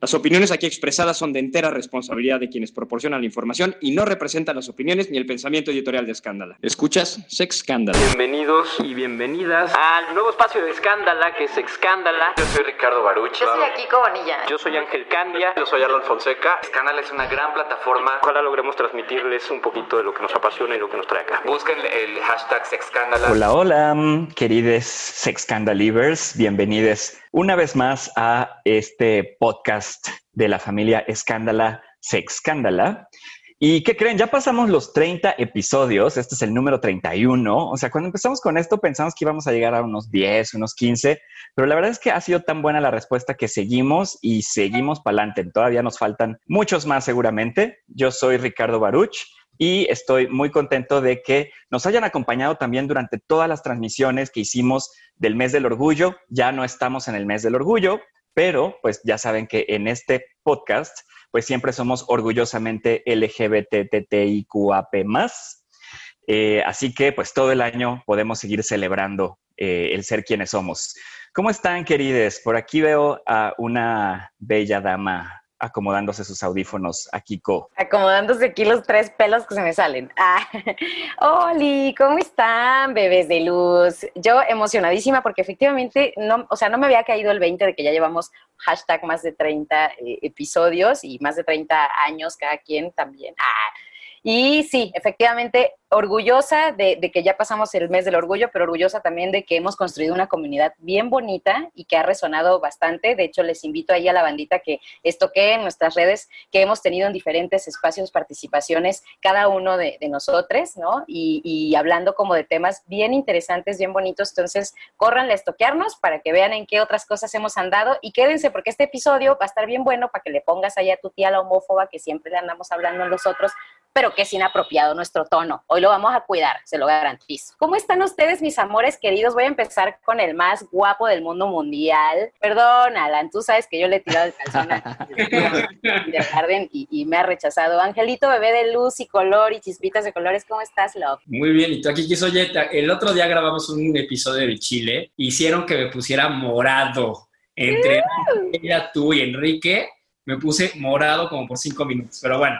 Las opiniones aquí expresadas son de entera responsabilidad de quienes proporcionan la información y no representan las opiniones ni el pensamiento editorial de Escándala. ¿Escuchas? Sex Scandal. Bienvenidos y bienvenidas al nuevo espacio de Escándala, que es Excándala. Yo soy Ricardo Baruch. Yo soy Kiko Bonilla. Yo soy Ángel Candia. Yo soy Alan Fonseca. Escándala es una gran plataforma. Ojalá logremos transmitirles un poquito de lo que nos apasiona y lo que nos trae acá. Busquen el hashtag Sexcándala. Hola, hola, queridos Sexcandalivers. Bienvenidos una vez más a este podcast de la familia Escándala Sexcándala. ¿Y qué creen? Ya pasamos los 30 episodios, este es el número 31, o sea, cuando empezamos con esto pensamos que íbamos a llegar a unos 10, unos 15, pero la verdad es que ha sido tan buena la respuesta que seguimos y seguimos para adelante. Todavía nos faltan muchos más seguramente. Yo soy Ricardo Baruch y estoy muy contento de que nos hayan acompañado también durante todas las transmisiones que hicimos del mes del orgullo. Ya no estamos en el mes del orgullo, pero pues ya saben que en este podcast pues siempre somos orgullosamente LGBTTIQAP+. Eh, así que pues todo el año podemos seguir celebrando eh, el ser quienes somos. ¿Cómo están, querides? Por aquí veo a una bella dama acomodándose sus audífonos a Kiko. Acomodándose aquí los tres pelos que se me salen. Ah. Oli, ¿cómo están, bebés de luz? Yo emocionadísima porque efectivamente, no, o sea, no me había caído el 20 de que ya llevamos hashtag más de 30 eh, episodios y más de 30 años cada quien también. Ah. Y sí, efectivamente, orgullosa de, que ya pasamos el mes del orgullo, pero orgullosa también de que hemos construido una comunidad bien bonita y que ha resonado bastante. De hecho, les invito ahí a la bandita que estoque en nuestras redes, que hemos tenido en diferentes espacios participaciones, cada uno de, nosotros, ¿no? Y, hablando como de temas bien interesantes, bien bonitos. Entonces, córranle a estoquearnos para que vean en qué otras cosas hemos andado y quédense porque este episodio va a estar bien bueno para que le pongas ahí a tu tía la homófoba que siempre le andamos hablando a nosotros, pero que es inapropiado nuestro tono lo vamos a cuidar, se lo garantizo. ¿Cómo están ustedes, mis amores queridos? Voy a empezar con el más guapo del mundo mundial. Perdón, Alan, tú sabes que yo le he tirado el calzón de Garden y, y, me ha rechazado. Angelito, bebé de luz y color y chispitas de colores, ¿cómo estás, Love? Muy bien, y tú aquí quiso, oye, el otro día grabamos un episodio de Chile, hicieron que me pusiera morado. Entre ella, tú y Enrique, me puse morado como por cinco minutos, pero bueno.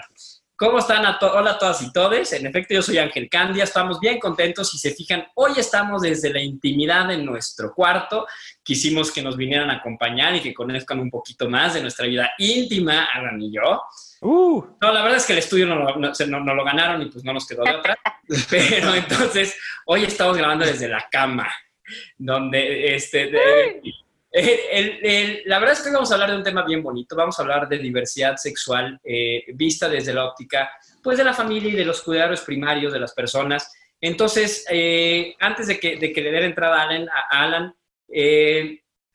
¿Cómo están? A Hola a todas y todes. En efecto, yo soy Ángel Candia. Estamos bien contentos. Si se fijan, hoy estamos desde la intimidad de nuestro cuarto. Quisimos que nos vinieran a acompañar y que conozcan un poquito más de nuestra vida íntima, Alan y yo. Uh. No, la verdad es que el estudio no lo, no, lo ganaron y pues no nos quedó de otra. Pero entonces, hoy estamos grabando desde la cama, donde este, eh, la verdad es que hoy vamos a hablar de un tema bien bonito, vamos a hablar de diversidad sexual eh, vista desde la óptica pues de la familia y de los cuidados primarios de las personas. Entonces, eh, antes de que, de que, le dé entrada a Alan, Alan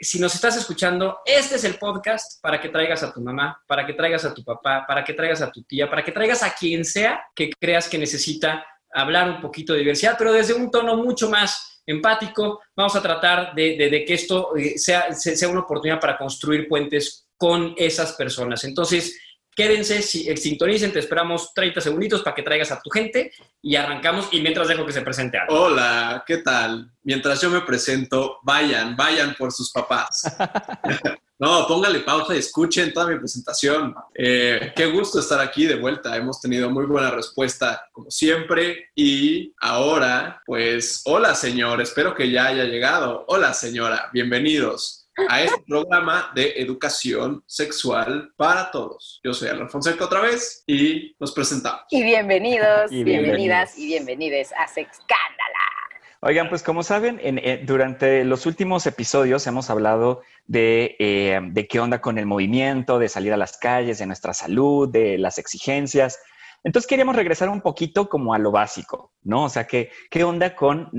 si nos estás escuchando, este es el podcast para que traigas a tu mamá, para que traigas a tu papá, para que traigas a tu tía, para que traigas a quien sea que creas que necesita hablar un poquito de diversidad, pero desde un tono mucho más empático. Vamos a tratar de, que esto eh, sea, sea una oportunidad para construir puentes con esas personas. Entonces, quédense, eh, sintonicen, te esperamos 30 segunditos para que traigas a tu gente y arrancamos y mientras dejo que se presente algo. Hola, ¿qué tal? Mientras yo me presento, vayan, vayan por sus papás. No, póngale pausa y escuchen toda mi presentación. Eh, qué gusto estar aquí de vuelta. Hemos tenido muy buena respuesta, como siempre. Y ahora, pues, hola señor, espero que ya haya llegado. Hola señora, bienvenidos a este programa de educación sexual para todos. Yo soy Alan Fonseca otra vez y nos presentamos. Y bienvenidos, bienvenidas y bienvenides a Sexcándala. Oigan, pues como saben, eh, durante los últimos episodios hemos hablado eh, de, qué onda con el movimiento, de salir a las calles, de nuestra salud, de las exigencias. Entonces queríamos regresar un poquito como a lo básico, ¿no? O sea, ¿qué, qué onda con,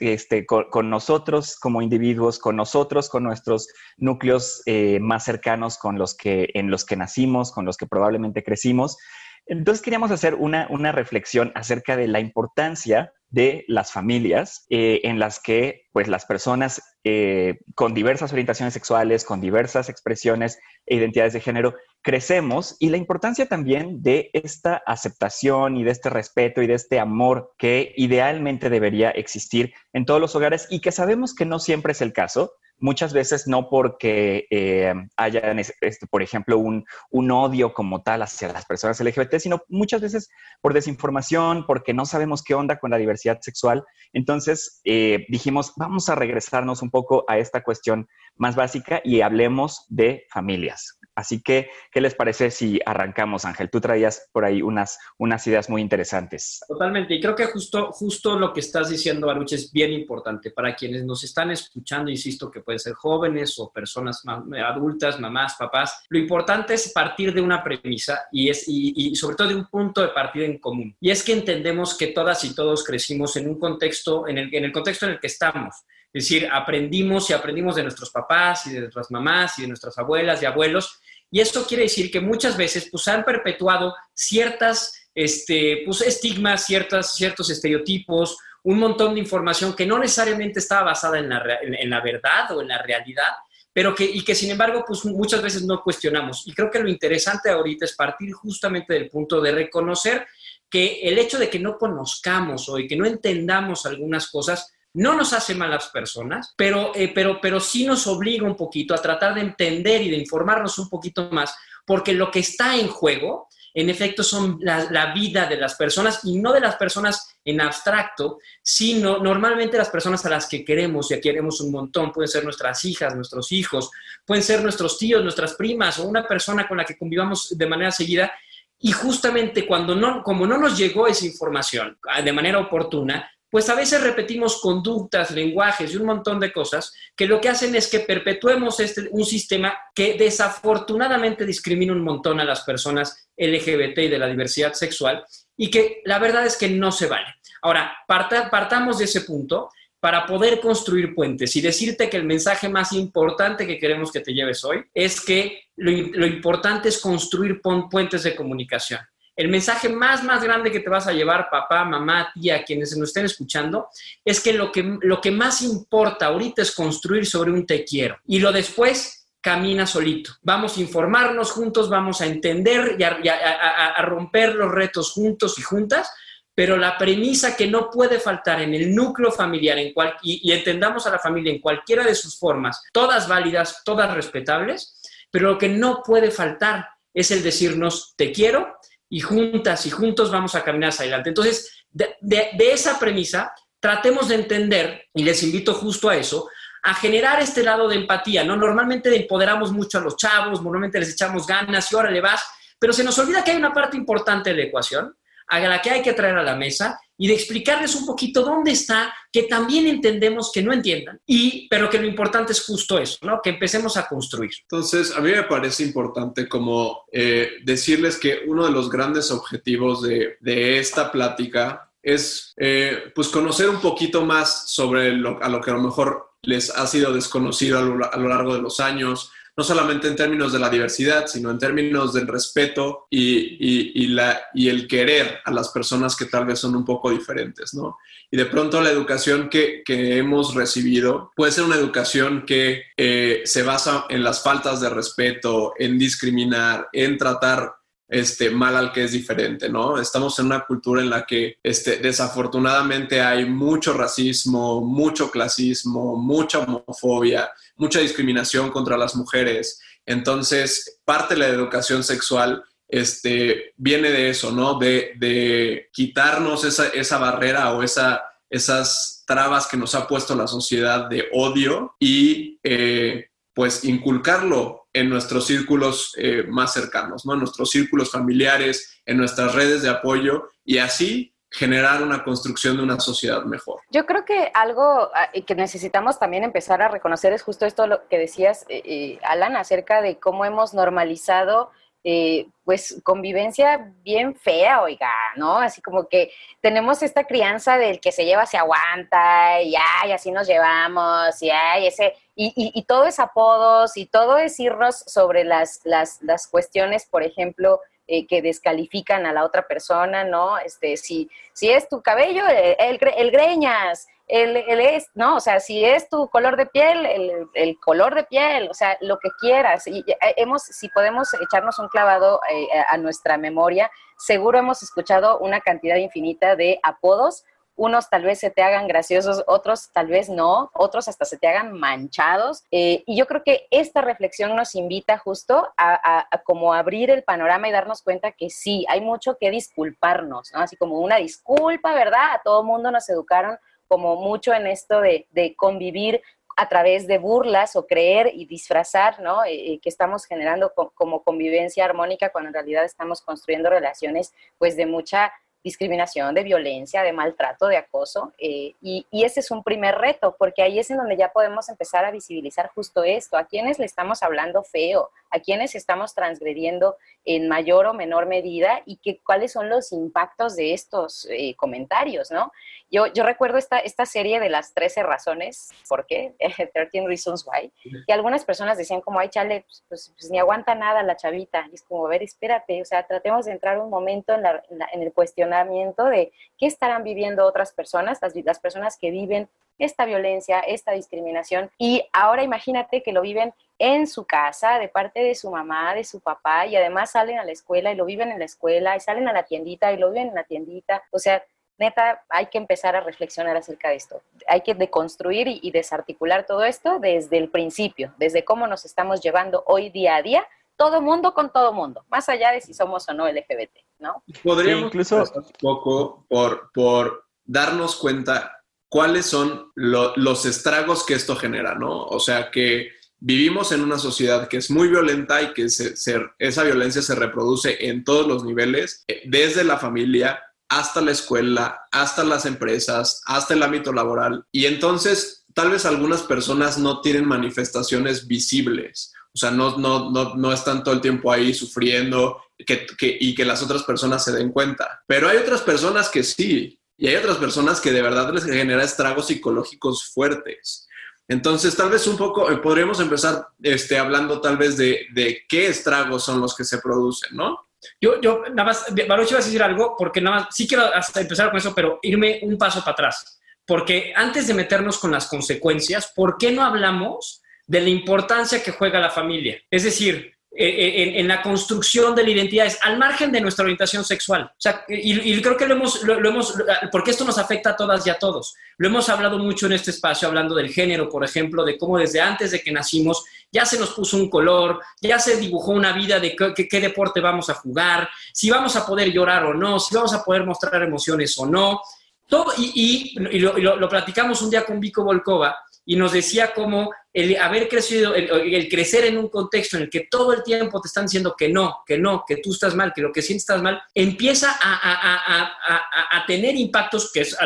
este, con, nosotros como individuos, con nosotros, con nuestros núcleos eh, más cercanos, con los que, en los que nacimos, con los que probablemente crecimos? Entonces queríamos hacer una, una reflexión acerca de la importancia de las familias eh, en las que pues las personas eh, con diversas orientaciones sexuales, con diversas expresiones e identidades de género, crecemos y la importancia también de esta aceptación y de este respeto y de este amor que idealmente debería existir en todos los hogares y que sabemos que no siempre es el caso muchas veces no porque eh, haya, este, por ejemplo, un, odio como tal hacia las personas LGBT, sino muchas veces por desinformación, porque no sabemos qué onda con la diversidad sexual. Entonces eh, dijimos, vamos a regresarnos un poco a esta cuestión más básica y hablemos de familias. Así que, ¿qué les parece si arrancamos, Ángel? Tú traías por ahí unas, unas ideas muy interesantes. Totalmente, y creo que justo, justo lo que estás diciendo, Baruch, es bien importante para quienes nos están escuchando, insisto, que pueden ser jóvenes o personas adultas, mamás, papás. Lo importante es partir de una premisa y, es, y, sobre todo de un punto de partida en común. Y es que entendemos que todas y todos crecimos en un contexto, en el, en el contexto en el que estamos. Es decir, aprendimos y aprendimos de nuestros papás y de nuestras mamás y de nuestras abuelas y abuelos. Y esto quiere decir que muchas veces pues, han perpetuado ciertas este, pues, estigmas, ciertas, ciertos estereotipos, un montón de información que no necesariamente estaba basada en la, en la verdad o en la realidad, pero que, y que sin embargo, pues muchas veces no cuestionamos. Y creo que lo interesante ahorita es partir justamente del punto de reconocer que el hecho de que no conozcamos o de que no entendamos algunas cosas no nos hace malas personas, pero, eh, pero, pero sí nos obliga un poquito a tratar de entender y de informarnos un poquito más, porque lo que está en juego, en efecto, son la, vida de las personas y no de las personas en abstracto, sino normalmente las personas a las que queremos y a queremos un montón. Pueden ser nuestras hijas, nuestros hijos, pueden ser nuestros tíos, nuestras primas o una persona con la que convivamos de manera seguida. Y justamente cuando no, como no nos llegó esa información ah, de manera oportuna, pues a veces repetimos conductas, lenguajes y un montón de cosas que lo que hacen es que perpetuemos este, un sistema que desafortunadamente discrimina un montón a las personas LGBT y de la diversidad sexual y que la verdad es que no se vale. Ahora, partamos de ese punto para poder construir puentes y decirte que el mensaje más importante que queremos que te lleves hoy es que lo importante es construir puentes de comunicación el mensaje más, más grande que te vas a llevar, papá, mamá, tía, quienes nos estén escuchando, es que lo que, lo que más importa ahorita es construir sobre un te quiero. Y lo después camina solito. Vamos a informarnos juntos, vamos a entender y a, romper los retos juntos y juntas, pero la premisa que no puede faltar en el núcleo familiar en cual, y entendamos a la familia en cualquiera de sus formas, todas válidas, todas respetables, pero lo que no puede faltar es el decirnos te quiero y juntas y juntos vamos a caminar hacia adelante. Entonces, de, esa premisa, tratemos de entender, y les invito justo a eso, a generar este lado de empatía, ¿no? Normalmente empoderamos mucho a los chavos, normalmente les echamos ganas y ahora le vas, pero se nos olvida que hay una parte importante de la ecuación a la que hay que traer a la mesa y de explicarles un poquito dónde está, que también entendemos que no entiendan, y, pero que lo importante es justo eso, ¿no? Que empecemos a construir. Entonces, a mí me parece importante como eh, decirles que uno de los grandes objetivos de, de esta plática es eh, pues conocer un poquito más sobre lo, a lo que a lo mejor les ha sido desconocido a lo, a lo largo de los años, no solamente en términos de la diversidad, sino en términos del respeto y, y el querer a las personas que tal vez son un poco diferentes, ¿no? Y de pronto la educación que, hemos recibido puede ser una educación que eh, se basa en las faltas de respeto, en discriminar, en tratar este, mal al que es diferente, ¿no? Estamos en una cultura en la que este, desafortunadamente hay mucho racismo, mucho clasismo, mucha homofobia, mucha discriminación contra las mujeres. Entonces, parte de la educación sexual este, viene de eso, ¿no? De, quitarnos esa, barrera o esa, esas trabas que nos ha puesto la sociedad de odio y eh, pues inculcarlo en nuestros círculos eh, más cercanos, ¿no? En nuestros círculos familiares, en nuestras redes de apoyo y así generar una construcción de una sociedad mejor. Yo creo que algo ah, que necesitamos también empezar a reconocer es justo esto lo que decías, eh, eh, Alan, acerca de cómo hemos normalizado eh, pues convivencia bien fea, oiga, ¿no? Así como que tenemos esta crianza del que se lleva se aguanta, y ay, así nos llevamos, y ay, ese, y, y, todo es apodos, y todo es irnos sobre las, las, las cuestiones, por ejemplo, eh, que descalifican a la otra persona, ¿no? Este, si, si es tu cabello, el, el greñas, el, el, es, ¿no? O sea, si es tu color de piel, el, el, color de piel, o sea, lo que quieras. Y eh, hemos, si podemos echarnos un clavado eh, a nuestra memoria, seguro hemos escuchado una cantidad infinita de apodos. Unos tal vez se te hagan graciosos, otros tal vez no, otros hasta se te hagan manchados. Eh, y yo creo que esta reflexión nos invita justo a, como abrir el panorama y darnos cuenta que sí, hay mucho que disculparnos, ¿no? Así como una disculpa, ¿verdad? A todo mundo nos educaron como mucho en esto de, convivir a través de burlas o creer y disfrazar, ¿no? Eh, eh, que estamos generando como convivencia armónica cuando en realidad estamos construyendo relaciones pues de mucha discriminación, de violencia, de maltrato, de acoso. Eh, y, ese es un primer reto, porque ahí es en donde ya podemos empezar a visibilizar justo esto, a quienes le estamos hablando feo, a quienes estamos transgrediendo en mayor o menor medida y que, cuáles son los impactos de estos eh, comentarios, ¿no? Yo, yo recuerdo esta, esta serie de las 13 razones, ¿por qué? 13 Reasons Why, y algunas personas decían como, ay, chale, pues, pues, pues, ni aguanta nada la chavita, y es como, a ver, espérate, o sea, tratemos de entrar un momento en, la, en, el cuestionamiento de qué estarán viviendo otras personas, las, las personas que viven esta violencia, esta discriminación, y ahora imagínate que lo viven en su casa, de parte de su mamá, de su papá, y además salen a la escuela y lo viven en la escuela, y salen a la tiendita y lo viven en la tiendita. O sea, neta, hay que empezar a reflexionar acerca de esto. Hay que deconstruir y, desarticular todo esto desde el principio, desde cómo nos estamos llevando hoy día a día, todo mundo con todo mundo, más allá de si somos o no LGBT, ¿no? Podríamos incluso un poco por, por darnos cuenta cuáles son los estragos que esto genera, ¿no? O sea, que vivimos en una sociedad que es muy violenta y que esa violencia se reproduce en todos los niveles, eh, desde la familia hasta la escuela, hasta las empresas, hasta el ámbito laboral. Y entonces, tal vez algunas personas no tienen manifestaciones visibles. O sea, no, no, no, no están todo el tiempo ahí sufriendo que, y que las otras personas se den cuenta. Pero hay otras personas que sí. Y hay otras personas que de verdad les genera estragos psicológicos fuertes. Entonces, tal vez un poco, eh, podríamos empezar este, hablando tal vez de, de, qué estragos son los que se producen, ¿no? Yo, yo nada más, Baruch, ibas a decir algo, porque nada más, sí quiero empezar con eso, pero irme un paso para atrás. Porque antes de meternos con las consecuencias, ¿por qué no hablamos de la importancia que juega la familia? Es decir, eh, eh, en, la construcción de la identidad, es al margen de nuestra orientación sexual. O sea, y, creo que lo hemos, lo, hemos, porque esto nos afecta a todas y a todos. Lo hemos hablado mucho en este espacio, hablando del género, por ejemplo, de cómo desde antes de que nacimos ya se nos puso un color, ya se dibujó una vida de qué, deporte vamos a jugar, si vamos a poder llorar o no, si vamos a poder mostrar emociones o no. Todo, y, y lo, lo, platicamos un día con Vico Volkova, y nos decía cómo el haber crecido, el, crecer en un contexto en el que todo el tiempo te están diciendo que no, que no, que tú estás mal, que lo que sientes estás mal, empieza a, tener impactos que es,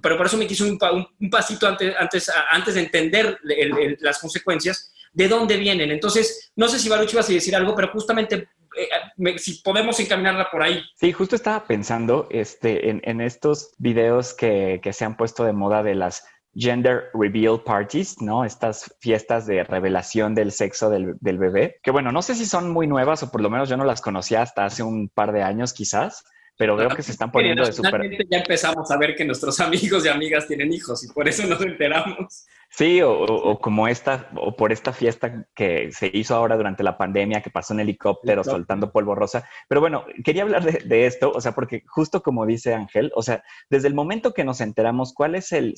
pero por eso me quiso un, pasito antes, antes, antes de entender las consecuencias, de dónde vienen. Entonces, no sé si Baruch ibas a decir algo, pero justamente eh, si podemos encaminarla por ahí. Sí, justo estaba pensando este, en, estos videos que, que, se han puesto de moda de las gender reveal parties, ¿no? Estas fiestas de revelación del sexo del, bebé, que bueno, no sé si son muy nuevas o por lo menos yo no las conocía hasta hace un par de años quizás, pero veo que se están poniendo de súper... Ya empezamos a ver que nuestros amigos y amigas tienen hijos y por eso nos enteramos. Sí, o, como esta, o por esta fiesta que se hizo ahora durante la pandemia, que pasó en helicóptero soltando polvo rosa. Pero bueno, quería hablar de, esto, o sea, porque justo como dice Ángel, o sea, desde el momento que nos enteramos cuál es el,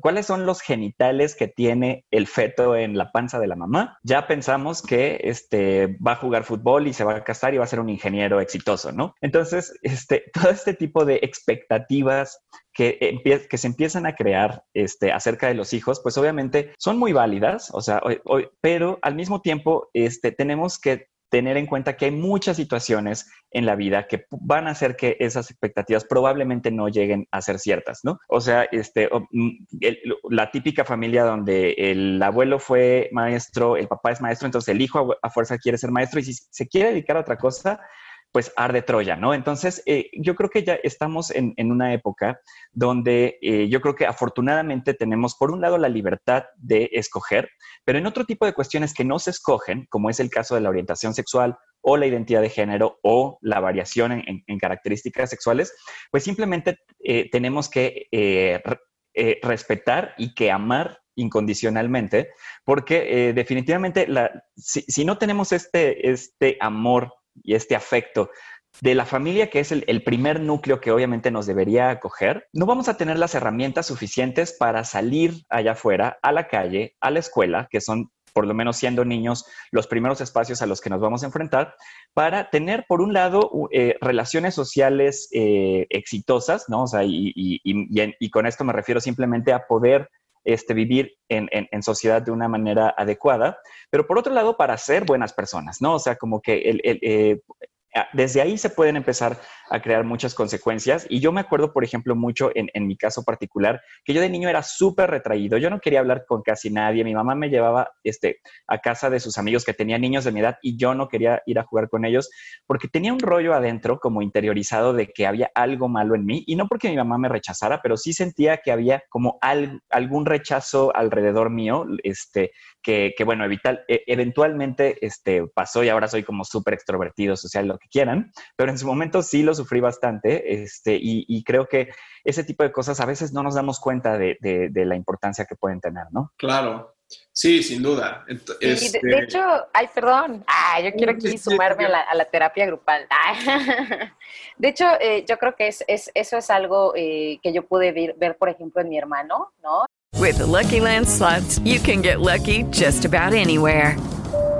cuáles son los genitales que tiene el feto en la panza de la mamá, ya pensamos que este, va a jugar fútbol y se va a casar y va a ser un ingeniero exitoso, ¿no? Entonces, este, todo este tipo de expectativas que, se empiezan a crear este, acerca de los hijos, pues obviamente son muy válidas, o sea, pero al mismo tiempo este, tenemos que tener en cuenta que hay muchas situaciones en la vida que van a hacer que esas expectativas probablemente no lleguen a ser ciertas, ¿no? O sea, este, mm, la típica familia donde el abuelo fue maestro, el papá es maestro, entonces el hijo a, fuerza quiere ser maestro y si se quiere dedicar a otra cosa, pues arde Troya, ¿no? Entonces, eh, yo creo que ya estamos en, una época donde eh, yo creo que afortunadamente tenemos, por un lado, la libertad de escoger, pero en otro tipo de cuestiones que no se escogen, como es el caso de la orientación sexual o la identidad de género o la variación en, características sexuales, pues simplemente eh, tenemos que respetar y que amar incondicionalmente, porque definitivamente si, si, no tenemos este, este amor y este afecto de la familia, que es el, primer núcleo que obviamente nos debería acoger, no vamos a tener las herramientas suficientes para salir allá afuera, a la calle, a la escuela, que son por lo menos siendo niños, los primeros espacios a los que nos vamos a enfrentar, para tener, por un lado, eh, relaciones sociales eh, exitosas, ¿no? O sea, y, y, con esto me refiero simplemente a poder este, vivir en, sociedad de una manera adecuada, pero por otro lado, para ser buenas personas, ¿no? O sea, como que el, eh, desde ahí se pueden empezar a crear muchas consecuencias. Y yo me acuerdo, por ejemplo, mucho en, mi caso particular, que yo de niño era súper retraído. Yo no quería hablar con casi nadie. Mi mamá me llevaba este, a casa de sus amigos que tenían niños de mi edad y yo no quería ir a jugar con ellos porque tenía un rollo adentro como interiorizado de que había algo malo en mí. Y no porque mi mamá me rechazara, pero sí sentía que había como algún rechazo alrededor mío, este, que, bueno, e, eventualmente este, pasó y ahora soy como súper extrovertido, social, lo que quieran, pero en su momento sí lo sufrí bastante este, y, creo que ese tipo de cosas a veces no nos damos cuenta de, la importancia que pueden tener, ¿no? Claro, Sí, sin duda. Este de, hecho, ay, perdón, yo quiero aquí sumarme a la, terapia grupal. De hecho, eh, yo creo que es, eso es algo eh, que yo pude ver, ver, por ejemplo, en mi hermano, ¿no? With the Lucky Land slots, you can get lucky just about anywhere.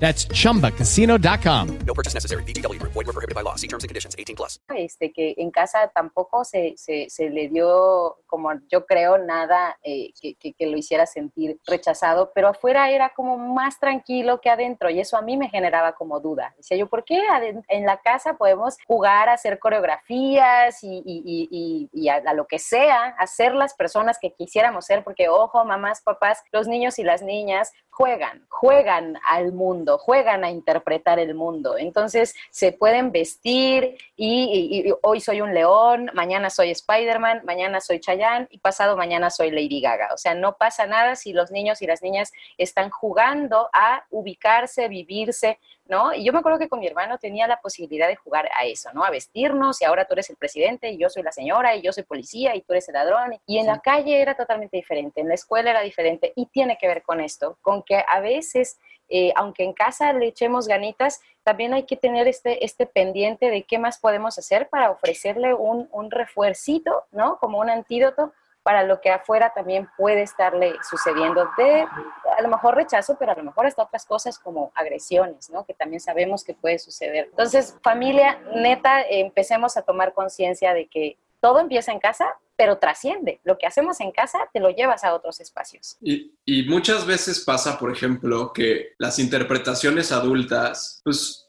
That's chumbacasino.com. No purchase necessary. BGW. Void were prohibited by law. See terms and conditions 18 plus. Este, que en casa tampoco se, se, se le dio, como yo creo, nada eh, que, que, que, lo hiciera sentir rechazado, pero afuera era como más tranquilo que adentro y eso a mí me generaba como duda. Decía yo, ¿por qué en la casa podemos jugar, hacer coreografías y, y, y, y a, a, lo que sea, hacer las personas que quisiéramos ser? Porque, ojo, mamás, papás, los niños y las niñas juegan, juegan al mundo, juegan a interpretar el mundo. Entonces se pueden vestir y, hoy soy un león, mañana soy Spider-Man, mañana soy Chayanne y pasado mañana soy Lady Gaga. O sea, no pasa nada si los niños y las niñas están jugando a ubicarse, vivirse ¿no? Y yo me acuerdo que con mi hermano tenía la posibilidad de jugar a eso, ¿no? A vestirnos y ahora tú eres el presidente y yo soy la señora y yo soy policía y tú eres el ladrón. Y en la calle era totalmente diferente, en la escuela era diferente y tiene que ver con esto, con que a veces, eh, aunque en casa le echemos ganitas, también hay que tener este, este pendiente de qué más podemos hacer para ofrecerle un, un refuercito, ¿no? Como un antídoto para lo que afuera también puede estarle sucediendo de a lo mejor rechazo, pero a lo mejor hasta otras cosas como agresiones, ¿no? Que también sabemos que puede suceder. Entonces, familia, neta, empecemos a tomar conciencia de que todo empieza en casa, pero trasciende. Lo que hacemos en casa te lo llevas a otros espacios. Y, y muchas veces pasa, por ejemplo, que las interpretaciones adultas, pues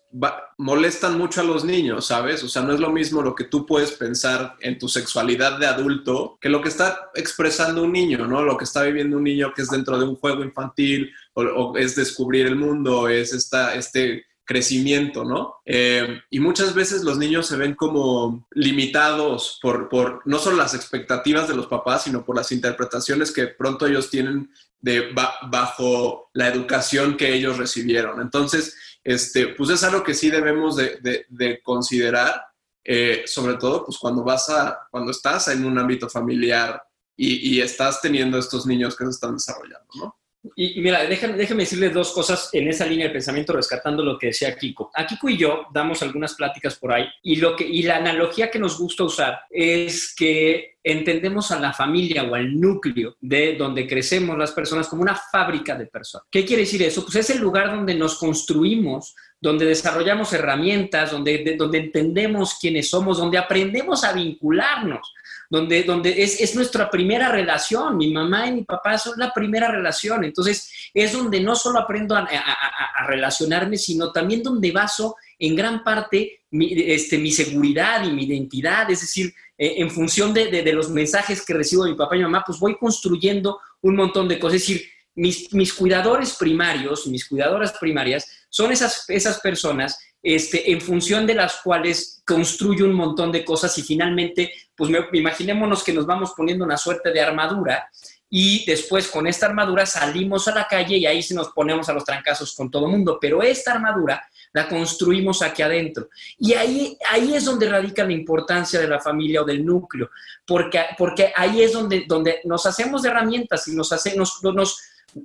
molestan mucho a los niños, ¿sabes? O sea, no es lo mismo lo que tú puedes pensar en tu sexualidad de adulto que lo que está expresando un niño, ¿no? Lo que está viviendo un niño que es dentro de un juego infantil o, es descubrir el mundo, es esta, este crecimiento, ¿no? Eh, y muchas veces los niños se ven como limitados por, por no solo las expectativas de los papás, sino por las interpretaciones que pronto ellos tienen de, bajo la educación que ellos recibieron. Entonces, este, pues es algo que sí debemos de, considerar, eh, sobre todo pues cuando vas a, cuando estás en un ámbito familiar y, y estás teniendo estos niños que se están desarrollando, ¿no? Y, mira, déjame, déjame decirle dos cosas en esa línea de pensamiento, rescatando lo que decía Kiko. A Kiko y yo damos algunas pláticas por ahí y, lo que, y la analogía que nos gusta usar es que entendemos a la familia o al núcleo de donde crecemos las personas como una fábrica de personas. ¿Qué quiere decir eso? Pues es el lugar donde nos construimos, donde desarrollamos herramientas, donde, donde entendemos quiénes somos, donde aprendemos a vincularnos donde, donde es, es, nuestra primera relación. Mi mamá y mi papá son la primera relación. Entonces, es donde no solo aprendo a, a, relacionarme, sino también donde baso en gran parte mi, este, mi seguridad y mi identidad. Es decir, eh, en función de, de, de, los mensajes que recibo de mi papá y mi mamá, pues voy construyendo un montón de cosas. Es decir, mis, mis cuidadores primarios, mis cuidadoras primarias, son esas, esas personas este, en función de las cuales construyo un montón de cosas y finalmente, pues imaginémonos que nos vamos poniendo una suerte de armadura y después con esta armadura salimos a la calle y ahí se nos ponemos a los trancazos con todo el mundo, pero esta armadura la construimos aquí adentro. Y ahí, ahí es donde radica la importancia de la familia o del núcleo, porque, porque ahí es donde, donde nos hacemos de herramientas y nos hacemos,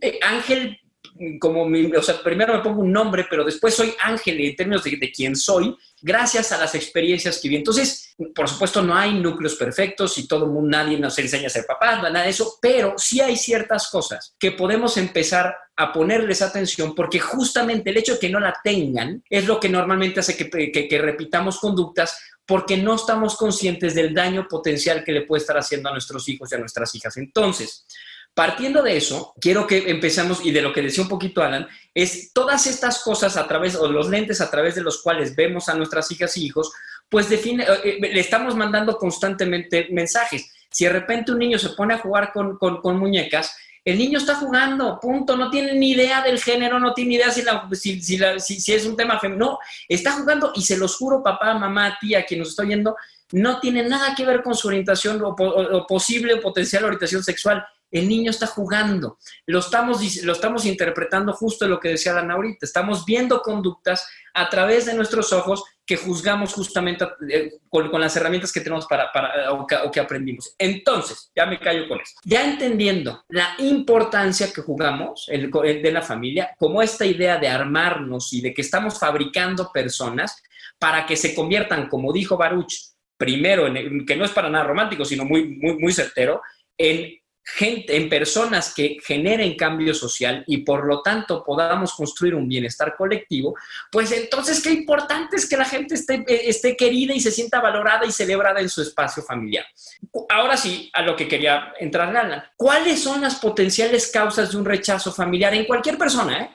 eh, Ángel como mi, o sea, primero me pongo un nombre, pero después soy ángel en términos de, de quién soy, gracias a las experiencias que vi. Entonces, por supuesto, no hay núcleos perfectos y todo mundo, nadie nos enseña a ser papás, nada de eso, pero sí hay ciertas cosas que podemos empezar a ponerles atención porque justamente el hecho de que no la tengan es lo que normalmente hace que, que, que repitamos conductas porque no estamos conscientes del daño potencial que le puede estar haciendo a nuestros hijos y a nuestras hijas. Entonces, Partiendo de eso, quiero que empecemos, y de lo que decía un poquito Alan, es todas estas cosas a través, o los lentes a través de los cuales vemos a nuestras hijas y hijos, pues define, eh, eh, le estamos mandando constantemente mensajes. Si de repente un niño se pone a jugar con, muñecas, el niño está jugando, punto, no tiene ni idea del género, no tiene idea si, si, es un tema femenino, no, está jugando y se los juro, papá, mamá, tía, quien nos está oyendo, no tiene nada que ver con su orientación o, o posible o potencial orientación sexual el niño está jugando. Lo estamos, lo estamos interpretando justo lo que decía Dana ahorita. Estamos viendo conductas a través de nuestros ojos que juzgamos justamente eh, con, las herramientas que tenemos para, para o, que, aprendimos. Entonces, ya me callo con esto. Ya entendiendo la importancia que jugamos el, de la familia, como esta idea de armarnos y de que estamos fabricando personas para que se conviertan, como dijo Baruch, primero, que no es para nada romántico, sino muy, muy, muy certero, en en personas que generen cambio social y por lo tanto podamos construir un bienestar colectivo, pues entonces qué importante es que la gente esté, eh, esté querida y se sienta valorada y celebrada en su espacio familiar. Ahora sí, a lo que quería entrar, Alan. ¿Cuáles son las potenciales causas de un rechazo familiar en cualquier persona, eh?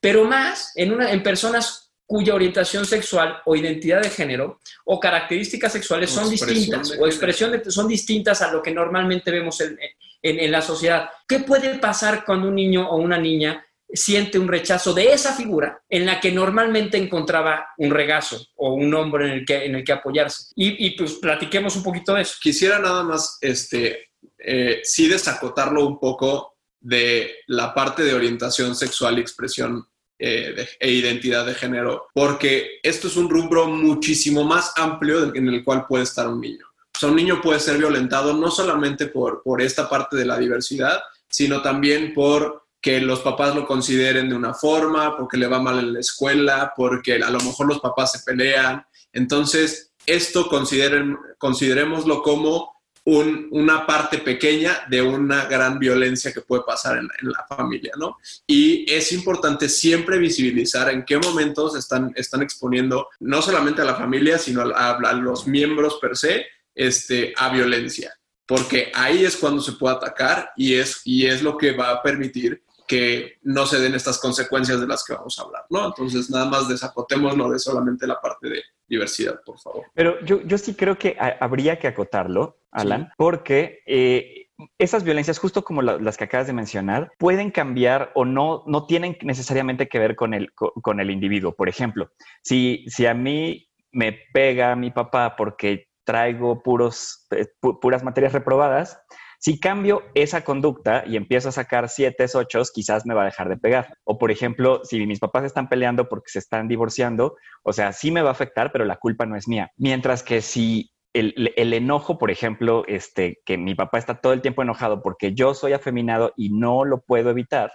pero más en, una, en personas cuya orientación sexual o identidad de género o características sexuales son distintas o expresión son distintas a lo que normalmente vemos en, en, la sociedad. ¿Qué puede pasar cuando un niño o una niña siente un rechazo de esa figura en la que normalmente encontraba un regazo o un hombro en el que, en el que apoyarse. Y, pues platiquemos un poquito de eso. Quisiera nada más, este, eh, sí desacotarlo un poco de la parte de orientación sexual y expresión eh, e identidad de género, porque esto es un rubro muchísimo más amplio en el cual puede estar un niño un niño puede ser violentado no solamente por, por esta parte de la diversidad, sino también por que los papás lo consideren de una forma, porque le va mal en la escuela, porque a lo mejor los papás se pelean. Entonces, esto consideren, considerémoslo como una parte pequeña de una gran violencia que puede pasar en, la familia, ¿no? Y es importante siempre visibilizar en qué momentos están, están exponiendo no solamente a la familia, sino a, a los miembros per se este, a violencia, porque ahí es cuando se puede atacar y es, y es lo que va a permitir que no se den estas consecuencias de las que vamos a hablar, ¿no? Entonces, nada más desacotémoslo de solamente la parte de diversidad, por favor. Pero yo, yo sí creo que habría que acotarlo, Alan, porque eh, esas violencias, justo como las que acabas de mencionar, pueden cambiar o no, no tienen necesariamente que ver con el, con el individuo. Por ejemplo, si, si a mí me pega mi papá porque traigo puros, eh, puras materias reprobadas, si cambio esa conducta y empiezo a sacar siete, ocho, quizás me va a dejar de pegar. O por ejemplo, si mis papás están peleando porque se están divorciando, o sea, sí me va a afectar, pero la culpa no es mía. Mientras que si el, el, enojo, por ejemplo, este, que mi papá está todo el tiempo enojado porque yo soy afeminado y no lo puedo evitar,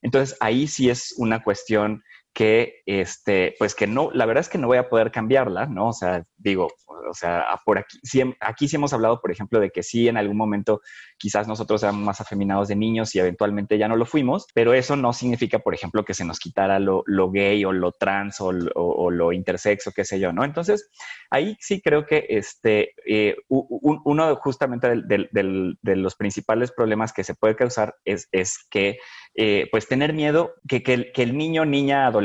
entonces ahí sí es una cuestión que, este, pues que no, la verdad es que no voy a poder cambiarla, ¿no? O sea, digo, o sea, por aquí, sí, aquí sí hemos hablado, por ejemplo, de que sí, en algún momento quizás nosotros éramos más afeminados de niños y eventualmente ya no lo fuimos, pero eso no significa, por ejemplo, que se nos quitara lo, gay o lo trans o, lo intersexo, qué sé yo, ¿no? Entonces, ahí sí creo que este, eh, uno justamente de los principales problemas que se puede causar es, es que eh, pues tener miedo, que, que, el, niño, niña, adolescente,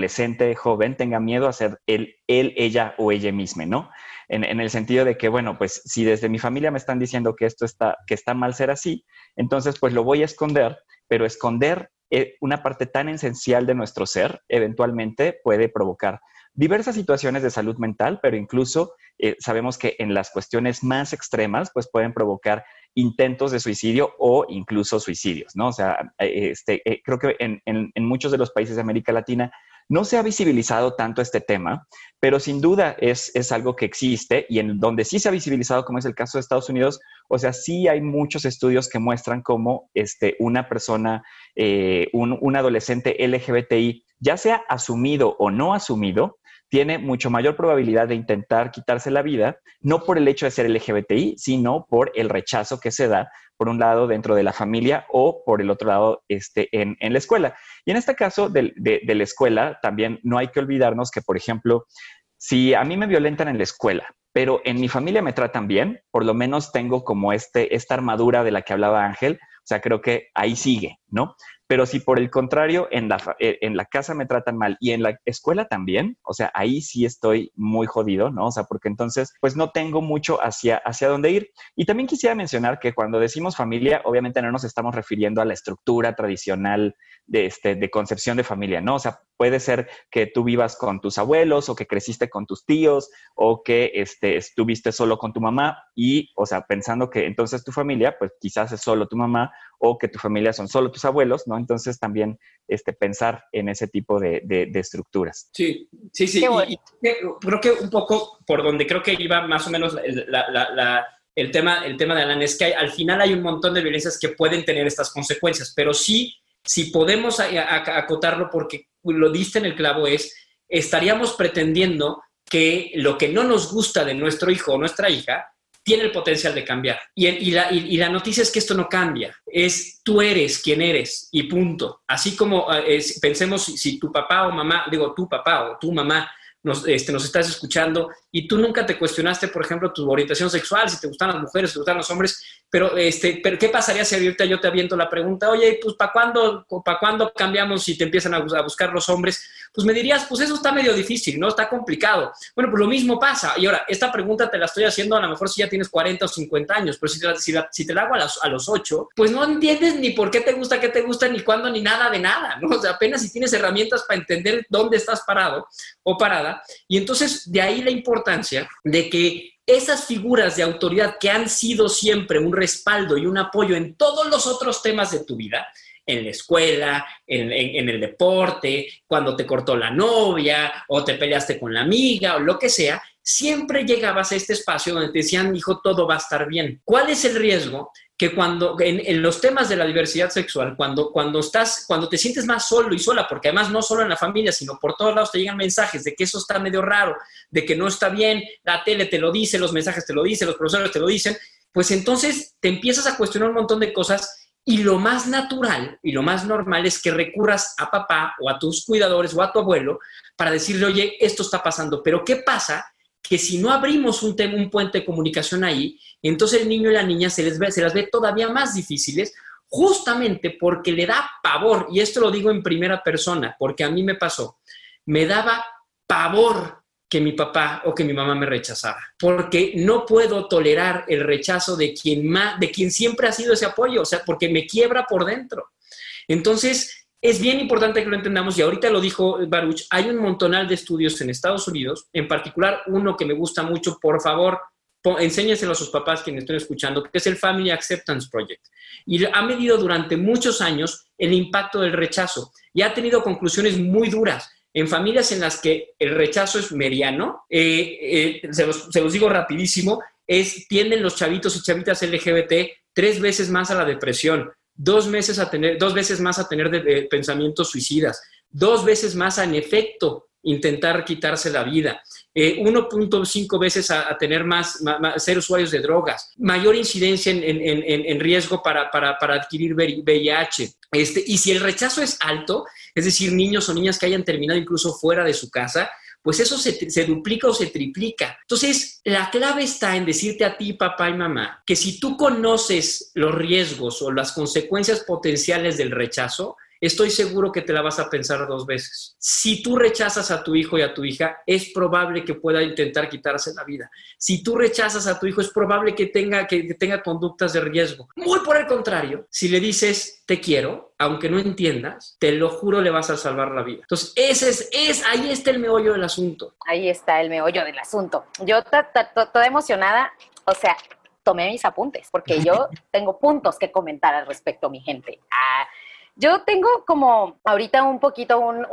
joven tenga miedo a ser él, él ella o ella misma, ¿no? En, en, el sentido de que, bueno, pues si desde mi familia me están diciendo que esto está, que está mal ser así, entonces pues lo voy a esconder, pero esconder eh, una parte tan esencial de nuestro ser eventualmente puede provocar diversas situaciones de salud mental, pero incluso eh, sabemos que en las cuestiones más extremas, pues pueden provocar intentos de suicidio o incluso suicidios, ¿no? O sea, eh, este, eh, creo que en, muchos de los países de América Latina no se ha visibilizado tanto este tema, pero sin duda es, algo que existe y en donde sí se ha visibilizado, como es el caso de Estados Unidos, o sea, sí hay muchos estudios que muestran cómo este, una persona, un, un adolescente LGBTI, ya sea asumido o no asumido, tiene mucho mayor probabilidad de intentar quitarse la vida, no por el hecho de ser LGBTI, sino por el rechazo que se da, por un lado, dentro de la familia o por el otro lado, este, en, la escuela. Y en este caso de, la escuela, también no hay que olvidarnos que, por ejemplo, si a mí me violentan en la escuela, pero en mi familia me tratan bien, por lo menos tengo como este, esta armadura de la que hablaba Ángel, o sea, creo que ahí sigue, ¿no? Pero si por el contrario en la, eh, en la casa me tratan mal y en la escuela también, o sea, ahí sí estoy muy jodido, ¿no? O sea, porque entonces pues no tengo mucho hacia, hacia dónde ir. Y también quisiera mencionar que cuando decimos familia, obviamente no nos estamos refiriendo a la estructura tradicional de, este, de concepción de familia, ¿no? O sea, puede ser que tú vivas con tus abuelos o que creciste con tus tíos o que este, estuviste solo con tu mamá y, o sea, pensando que entonces tu familia, pues quizás es solo tu mamá o que tu familia son solo tus abuelos, ¿no? Entonces también este, pensar en ese tipo de, estructuras. Sí, sí, sí. Y, creo que un poco por donde creo que iba más o menos el, tema, el tema de Alan es que al final hay un montón de violencias que pueden tener estas consecuencias, pero sí, si podemos acotarlo porque lo diste en el clavo es, estaríamos pretendiendo que lo que no nos gusta de nuestro hijo o nuestra hija tiene el potencial de cambiar. Y, la, noticia es que esto no cambia, es tú eres quien eres y punto. Así como eh, pensemos si, tu papá o mamá, digo tu papá o tu mamá nos, este, nos estás escuchando y tú nunca te cuestionaste, por ejemplo, tu orientación sexual, si te gustan las mujeres, si te gustan los hombres, pero, este, pero ¿qué pasaría si ahorita yo te aviento la pregunta, oye, pues ¿para cuándo, ¿para cuándo cambiamos si te empiezan a, buscar los hombres? Pues me dirías, pues eso está medio difícil, ¿no? Está complicado. Bueno, pues lo mismo pasa. Y ahora, esta pregunta te la estoy haciendo a lo mejor si ya tienes 40 o 50 años, pero si te, si, te la hago a a los 8, pues no entiendes ni por qué te gusta, qué te gusta, ni cuándo, ni nada de nada, ¿no? O sea, apenas si tienes herramientas para entender dónde estás parado o parada. Y entonces, de ahí la importancia de que esas figuras de autoridad que han sido siempre un respaldo y un apoyo en todos los otros temas de tu vida, en la escuela, en, el deporte, cuando te cortó la novia o te peleaste con la amiga o lo que sea, siempre llegabas a este espacio donde te decían, hijo, todo va a estar bien. ¿Cuál es el riesgo? Que cuando en, los temas de la diversidad sexual, cuando, cuando estás, cuando te sientes más solo y sola, porque además no solo en la familia, sino por todos lados te llegan mensajes de que eso está medio raro, de que no está bien, la tele te lo dice, los mensajes te lo dicen, los profesores te lo dicen, pues entonces te empiezas a cuestionar un montón de cosas y lo más natural y lo más normal es que recurras a papá o a tus cuidadores o a tu abuelo para decirle, oye, esto está pasando, pero ¿qué pasa? Que si no abrimos un, tema, un puente de comunicación ahí, entonces el niño y la niña se, les ve, se las ve todavía más difíciles justamente porque le da pavor, y esto lo digo en primera persona, porque a mí me pasó, me daba pavor que mi papá o que mi mamá me rechazara, porque no puedo tolerar el rechazo de quien, más, de quien siempre ha sido ese apoyo, o sea, porque me quiebra por dentro. Entonces, es bien importante que lo entendamos y ahorita lo dijo Baruch, hay un montonal de estudios en Estados Unidos, en particular uno que me gusta mucho, por favor, enséñenselo a sus papás quienes estén escuchando, que es el Family Acceptance Project. Y ha medido durante muchos años el impacto del rechazo y ha tenido conclusiones muy duras. En familias en las que el rechazo es mediano, eh, eh, se, los, digo rapidísimo, es, tienden los chavitos y chavitas LGBT tres veces más a la depresión, dos, meses a tener, dos veces más a tener pensamientos suicidas, dos veces más a, en efecto, intentar quitarse la vida. 1.5 eh, veces a, tener más, ser usuarios de drogas, mayor incidencia en, riesgo para, adquirir VIH. Este, y si el rechazo es alto, es decir, niños o niñas que hayan terminado incluso fuera de su casa, pues eso se, se, duplica o se triplica. Entonces, la clave está en decirte a ti, papá y mamá, que si tú conoces los riesgos o las consecuencias potenciales del rechazo, estoy seguro que te la vas a pensar dos veces. Si tú rechazas a tu hijo y a tu hija, es probable que pueda intentar quitarse la vida. Si tú rechazas a tu hijo, es probable que tenga, que tenga conductas de riesgo. Muy por el contrario, si le dices te quiero, aunque no entiendas, te lo juro, le vas a salvar la vida. Entonces, ese es, es ahí está el meollo del asunto. Ahí está el meollo del asunto. Yo toda emocionada, o sea, tomé mis apuntes, porque yo tengo puntos que comentar al respecto, mi gente. Ah, yo tengo como ahorita un poquito un,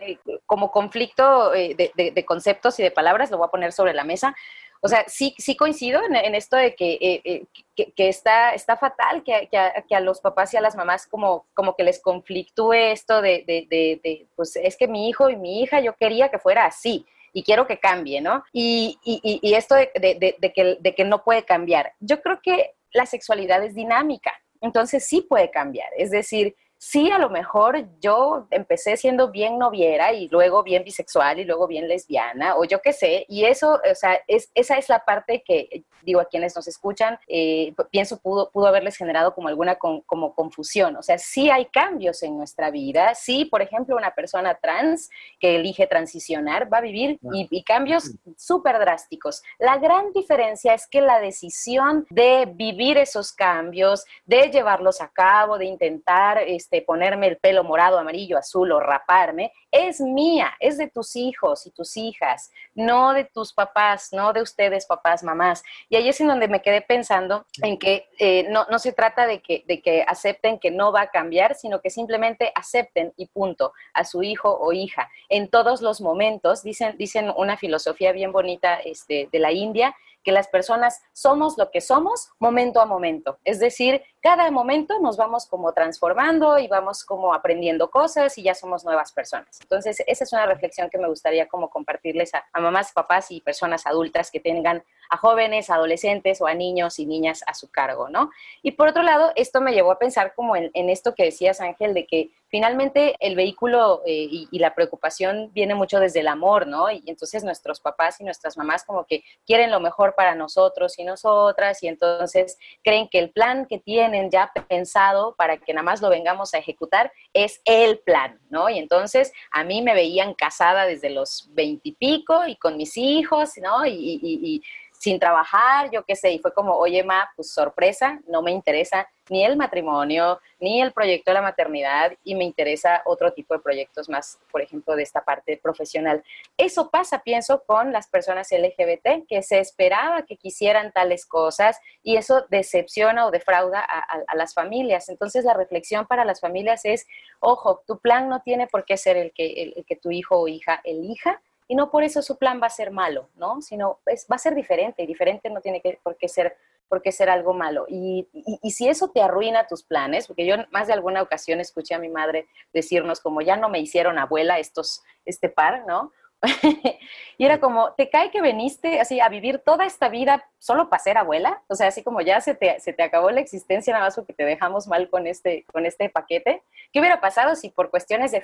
eh, como conflicto eh, de, conceptos y de palabras, lo voy a poner sobre la mesa. O sea, sí, sí coincido en, esto de eh, que, que, está, está fatal que, a, los papás y a las mamás como, como que les conflictúe esto de, pues es que mi hijo y mi hija yo quería que fuera así y quiero que cambie, ¿no? Y, y, y esto que, de que no puede cambiar. Yo creo que la sexualidad es dinámica, entonces sí puede cambiar. Es decir, sí, a lo mejor yo empecé siendo bien noviera y luego bien bisexual y luego bien lesbiana o yo qué sé, y eso, o sea, es, esa es la parte que, digo, a quienes nos escuchan, eh, pienso pudo, pudo haberles generado como alguna como confusión, o sea, sí hay cambios en nuestra vida, sí, por ejemplo, una persona trans que elige transicionar va a vivir y, y cambios súper drásticos. La gran diferencia es que la decisión de vivir esos cambios, de llevarlos a cabo, de intentar, este, ponerme el pelo morado, amarillo, azul o raparme, es mía, es de tus hijos y tus hijas, no de tus papás, no de ustedes, papás, mamás. Y ahí es en donde me quedé pensando en que eh, no, no, se trata de que, de que acepten que no va a cambiar, sino que simplemente acepten y punto a su hijo o hija en todos los momentos. Dicen, dicen una filosofía bien bonita este, de la India que las personas somos lo que somos momento a momento. Es decir, cada momento nos vamos como transformando y vamos como aprendiendo cosas y ya somos nuevas personas. Entonces, esa es una reflexión que me gustaría como compartirles a, mamás, papás y personas adultas que tengan a jóvenes, adolescentes o a niños y niñas a su cargo, ¿no? Y por otro lado, esto me llevó a pensar como en, esto que decías, Ángel, de que finalmente el vehículo eh, y, la preocupación viene mucho desde el amor, ¿no? Y entonces nuestros papás y nuestras mamás como que quieren lo mejor para nosotros y nosotras y entonces creen que el plan que tienen ya pensado para que nada más lo vengamos a ejecutar es el plan, ¿no? Y entonces a mí me veían casada desde los veintipico y, con mis hijos, ¿no? y sin trabajar, yo qué sé, y fue como, oye, ma, pues sorpresa, no me interesa ni el matrimonio, ni el proyecto de la maternidad, y me interesa otro tipo de proyectos más, por ejemplo, de esta parte profesional. Eso pasa, pienso, con las personas LGBT, que se esperaba que quisieran tales cosas, y eso decepciona o defrauda a, las familias. Entonces, la reflexión para las familias es, ojo, tu plan no tiene por qué ser el que, el que tu hijo o hija elija, y no por eso su plan va a ser malo, ¿no? Sino es, va a ser diferente y diferente no tiene que, por, qué ser, por ser algo malo. Y, y, si eso te arruina tus planes, porque yo más de alguna ocasión escuché a mi madre decirnos como ya no me hicieron abuela estos, este par, ¿no? y era como, ¿te cae que veniste así a vivir toda esta vida solo para ser abuela? O sea, así como ya se te, se te acabó la existencia nada más porque te dejamos mal con este, con este paquete. ¿Qué hubiera pasado si por cuestiones de...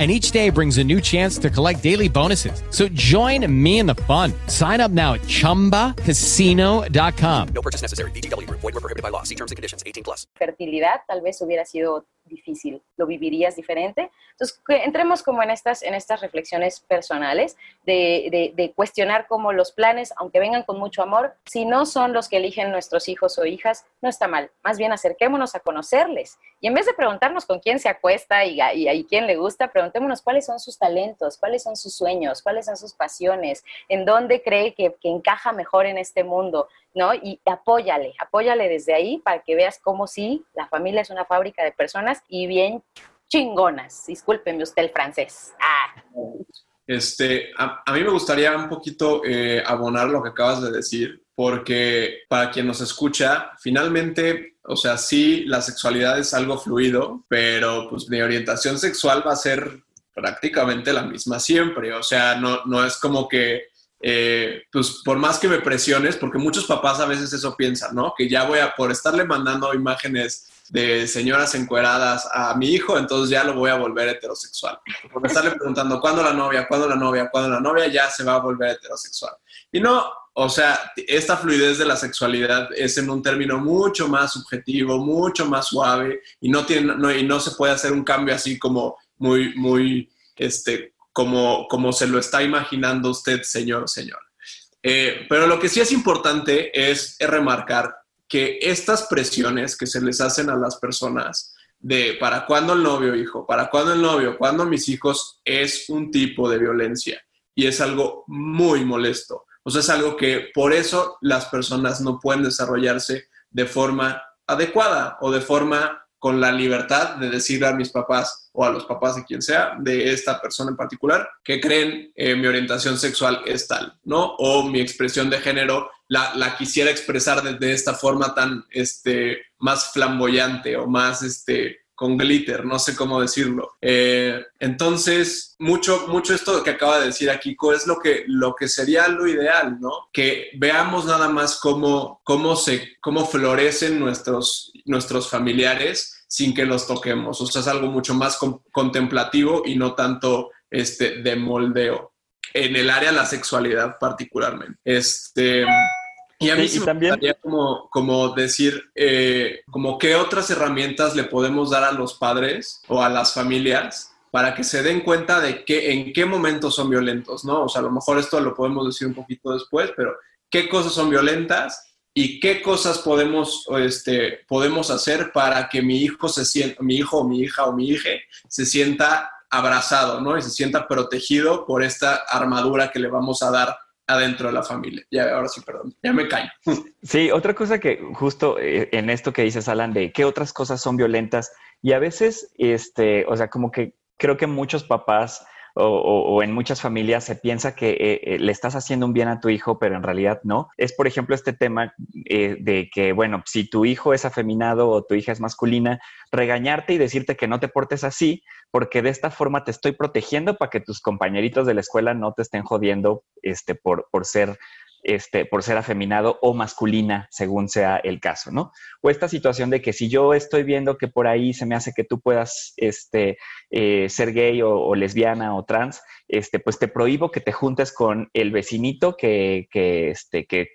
and each day brings a new chance to collect daily bonuses. So join me in the fun. Sign up now at ChumbaCasino.com. No purchase necessary. VGW Group. Void were prohibited by law. See terms and conditions. 18 plus. fertilidad tal vez hubiera sido difícil, lo vivirías diferente. Entonces, entremos como en estas, en estas reflexiones personales de, cuestionar cómo los planes, aunque vengan con mucho amor, si no son los que eligen nuestros hijos o hijas, no está mal. Más bien acerquémonos a conocerles. Y en vez de preguntarnos con quién se acuesta y, a- quién le gusta, preguntémonos cuáles son sus talentos, cuáles son sus sueños, cuáles son sus pasiones, en dónde cree que, que encaja mejor en este mundo, ¿no? Y apóyale, apóyale desde ahí para que veas cómo sí, la familia es una fábrica de personas y bien chingonas. Discúlpeme usted el francés. Ah. Este, a, mí me gustaría un poquito eh, abonar lo que acabas de decir, porque para quien nos escucha, finalmente, o sea, sí, la sexualidad es algo fluido, pero pues mi orientación sexual va a ser prácticamente la misma siempre. O sea, no, no es como que, eh, pues por más que me presiones, porque muchos papás a veces eso piensan, ¿no? Que ya voy a, por estarle mandando imágenes de señoras encueradas a mi hijo, entonces ya lo voy a volver heterosexual. Por estarle preguntando cuándo la novia, cuándo la novia, cuándo la novia, ya se va a volver heterosexual. Y no, o sea, esta fluidez de la sexualidad es en un término mucho más subjetivo, mucho más suave, y no, tiene, no, y no se puede hacer un cambio así como muy, muy, este, como, como se lo está imaginando usted, señor o señora. Eh, pero lo que sí es importante es, es remarcar que estas presiones que se les hacen a las personas de para cuándo el novio, hijo, para cuándo el novio, cuándo mis hijos, es un tipo de violencia y es algo muy molesto. O sea, es algo que por eso las personas no pueden desarrollarse de forma adecuada o de forma con la libertad de decirle a mis papás o a los papás de quien sea, de esta persona en particular, que creen eh, mi orientación sexual es tal, ¿no? O mi expresión de género la, la quisiera expresar de, de esta forma tan, este, más flamboyante o más, este, con glitter, no sé cómo decirlo. Eh, entonces, mucho, mucho esto que acaba de decir aquí, es lo que, lo que sería lo ideal, ¿no? Que veamos nada más cómo, cómo, se, cómo florecen nuestros, nuestros familiares sin que los toquemos. O sea, es algo mucho más con- contemplativo y no tanto este, de moldeo. En el área de la sexualidad particularmente. Este, y a mí Sí, sí me también- gustaría como, como decir, eh, como qué otras herramientas le podemos dar a los padres o a las familias para que se den cuenta de que, en qué momentos son violentos, ¿no? O sea, a lo mejor esto lo podemos decir un poquito después, pero qué cosas son violentas y qué cosas podemos, este, podemos hacer para que mi hijo se sienta, mi hijo o mi hija o mi hija se sienta abrazado, ¿no? Y se sienta protegido por esta armadura que le vamos a dar adentro de la familia. Ya, ahora sí, perdón, ya me callo. Sí, otra cosa que justo eh, en esto que dices, Alan, de qué otras cosas son violentas y a veces, este, o sea, como que creo que muchos papás o, en muchas familias se piensa que eh, eh, le estás haciendo un bien a tu hijo, pero en realidad no. Es, por ejemplo, este tema eh, de que, bueno, si tu hijo es afeminado o tu hija es masculina, regañarte y decirte que no te portes así, porque de esta forma te estoy protegiendo para que tus compañeritos de la escuela no te estén jodiendo este, por, por ser este, por ser afeminado o masculina, según sea el caso, ¿no? O esta situación de que si yo estoy viendo que por ahí se me hace que tú puedas este, eh, ser gay o, lesbiana o trans, este, pues te prohíbo que te juntes con el vecinito que, que, este, que,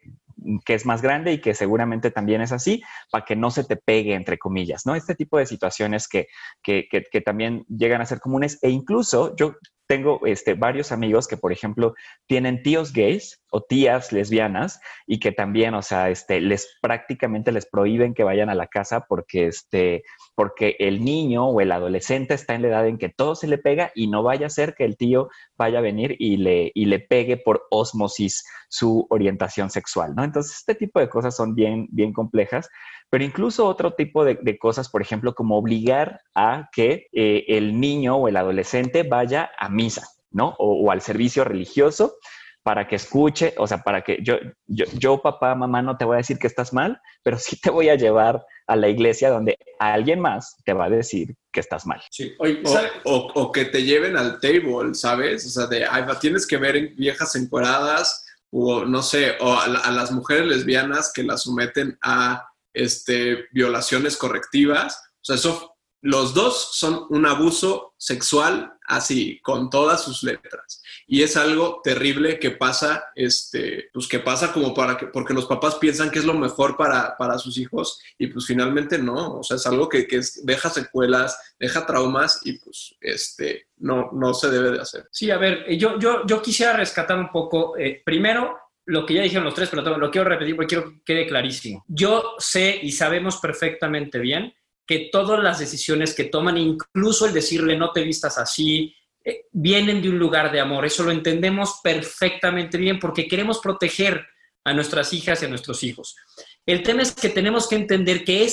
que es más grande y que seguramente también es así, para que no se te pegue, entre comillas, ¿no? Este tipo de situaciones que, que, que también llegan a ser comunes e incluso yo tengo este, varios amigos que, por ejemplo, tienen tíos gays o tías lesbianas y que también, o sea, este, les prácticamente les prohíben que vayan a la casa porque, este, porque el niño o el adolescente está en la edad en que todo se le pega y no vaya a ser que el tío vaya a venir y le, y le pegue por osmosis su orientación sexual, ¿no? Entonces, este tipo de cosas son bien, bien complejas, pero incluso otro tipo de, cosas, por ejemplo, como obligar a que eh, el niño o el adolescente vaya a misa, ¿no? o al servicio religioso para que escuche, o sea, para que yo, yo, yo, papá, mamá, no te voy a decir que estás mal, pero sí te voy a llevar a la iglesia donde alguien más te va a decir que estás mal. Sí, o, o, que te lleven al table, ¿sabes? O sea, de, ay, tienes que ver viejas encueradas, o no sé, o a, a, las mujeres lesbianas que las someten a este, violaciones correctivas. O sea, eso los dos son un abuso sexual así, con todas sus letras. Y es algo terrible que pasa, este, pues que pasa como para que, porque los papás piensan que es lo mejor para, para sus hijos y pues finalmente no, o sea, es algo que, que deja secuelas, deja traumas y pues este, no, no se debe de hacer. Sí, a ver, yo, yo, yo quisiera rescatar un poco, eh, primero, lo que ya dijeron los tres, pero lo quiero repetir porque quiero que quede clarísimo. Yo sé y sabemos perfectamente bien que todas las decisiones que toman, incluso el decirle no te vistas así, eh, vienen de un lugar de amor. Eso lo entendemos perfectamente bien porque queremos proteger a nuestras hijas y a nuestros hijos. El tema es que tenemos que entender que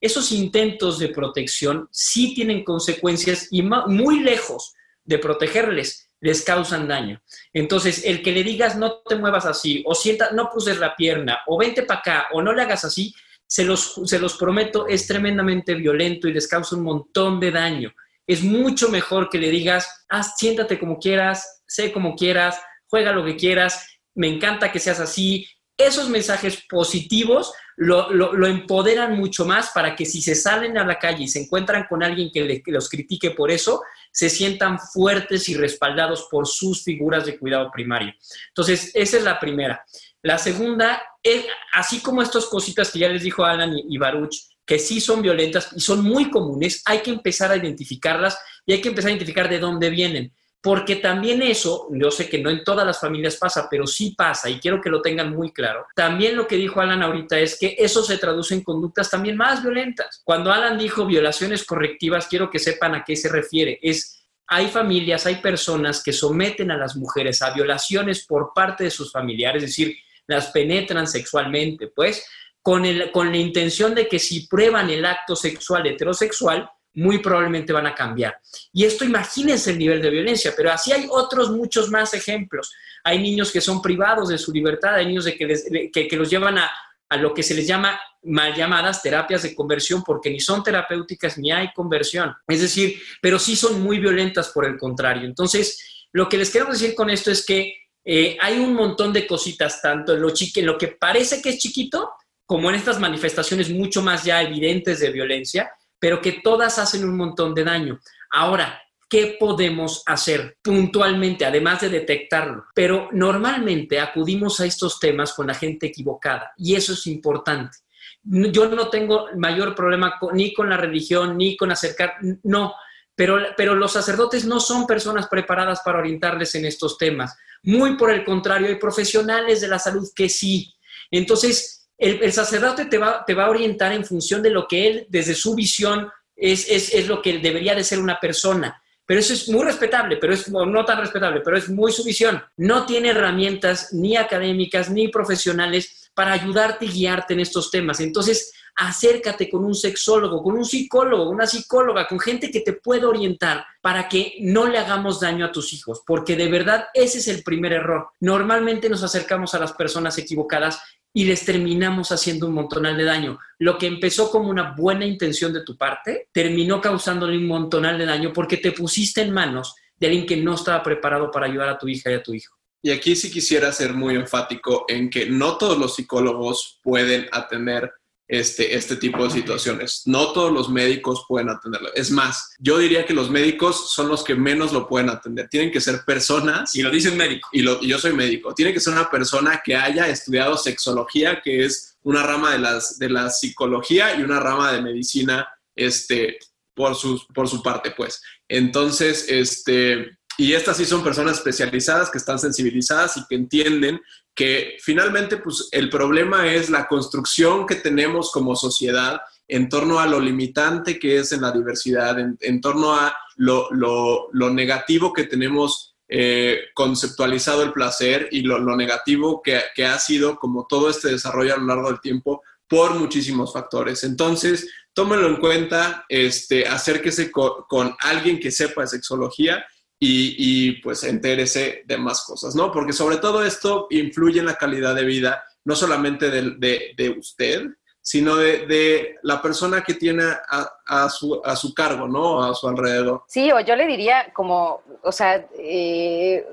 esos intentos de protección sí tienen consecuencias y muy lejos de protegerles, les causan daño. Entonces, el que le digas no te muevas así, o sienta, no cruces la pierna, o vente para acá, o no le hagas así, se los, se los prometo, es tremendamente violento y les causa un montón de daño. Es mucho mejor que le digas, haz, siéntate como quieras, sé como quieras, juega lo que quieras, me encanta que seas así. Esos mensajes positivos lo, lo, empoderan mucho más para que si se salen a la calle y se encuentran con alguien que, que los critique por eso, se sientan fuertes y respaldados por sus figuras de cuidado primario. Entonces, esa es la primera. La segunda, es, así como estas cositas que ya les dijo Alan y, Baruch, que sí son violentas y son muy comunes, hay que empezar a identificarlas y hay que empezar a identificar de dónde vienen. Porque también eso, yo sé que no en todas las familias pasa, pero sí pasa y quiero que lo tengan muy claro. También lo que dijo Alan ahorita es que eso se traduce en conductas también más violentas. Cuando Alan dijo violaciones correctivas, quiero que sepan a qué se refiere. Es hay familias, hay personas que someten a las mujeres a violaciones por parte de sus familiares, es decir, las penetran sexualmente, pues, con, el, con la intención de que si prueban el acto sexual heterosexual, muy probablemente van a cambiar. Y esto imagínense el nivel de violencia, pero así hay otros muchos más ejemplos. Hay niños que son privados de su libertad, hay niños de que, que, los llevan a, a lo que se les llama mal llamadas terapias de conversión, porque ni son terapéuticas ni hay conversión. Es decir, pero sí son muy violentas por el contrario. Entonces, lo que les quiero decir con esto es que eh, hay un montón de cositas, tanto en lo, en lo que parece que es chiquito, como en estas manifestaciones mucho más ya evidentes de violencia, pero que todas hacen un montón de daño. Ahora, ¿qué podemos hacer puntualmente, además de detectarlo? Pero normalmente acudimos a estos temas con la gente equivocada y eso es importante. Yo no tengo mayor problema ni con la religión, ni con acercar, no, pero, pero los sacerdotes no son personas preparadas para orientarles en estos temas. Muy por el contrario, hay profesionales de la salud que sí. Entonces, el, sacerdote te va, te va, a orientar en función de lo que él, desde su visión, es, es, es, lo que debería de ser una persona. Pero eso es muy respetable, pero es no tan respetable, pero es muy su visión. No tiene herramientas ni académicas ni profesionales para ayudarte y guiarte en estos temas. Entonces, acércate con un sexólogo, con un psicólogo, una psicóloga, con gente que te pueda orientar para que no le hagamos daño a tus hijos, porque de verdad ese es el primer error. Normalmente nos acercamos a las personas equivocadas y les terminamos haciendo un montonal de daño. Lo que empezó como una buena intención de tu parte, terminó causándole un montonal de daño porque te pusiste en manos de alguien que no estaba preparado para ayudar a tu hija y a tu hijo. Y aquí sí quisiera ser muy enfático en que no todos los psicólogos pueden atender este, este tipo de situaciones. No todos los médicos pueden atenderlo. Es más, yo diría que los médicos son los que menos lo pueden atender. Tienen que ser personas. Y lo dice un médico. Y, lo, yo soy médico. Tiene que ser una persona que haya estudiado sexología, que es una rama de, las, de la psicología y una rama de medicina este, por, su, por su parte, pues. Entonces, este, Y estas sí son personas especializadas que están sensibilizadas y que entienden que finalmente pues, el problema es la construcción que tenemos como sociedad en torno a lo limitante que es en la diversidad, en, torno a lo, negativo que tenemos eh, conceptualizado el placer y lo, negativo que, que, ha sido como todo este desarrollo a lo largo del tiempo por muchísimos factores. Entonces, tómenlo en cuenta, este, acérquese con, alguien que sepa sexología y, pues entérese de más cosas, ¿no? Porque sobre todo esto influye en la calidad de vida, no solamente de, de, usted, sino de, la persona que tiene a, a, su, a su cargo, ¿no? A su alrededor. Sí, o yo le diría como, o sea, eh,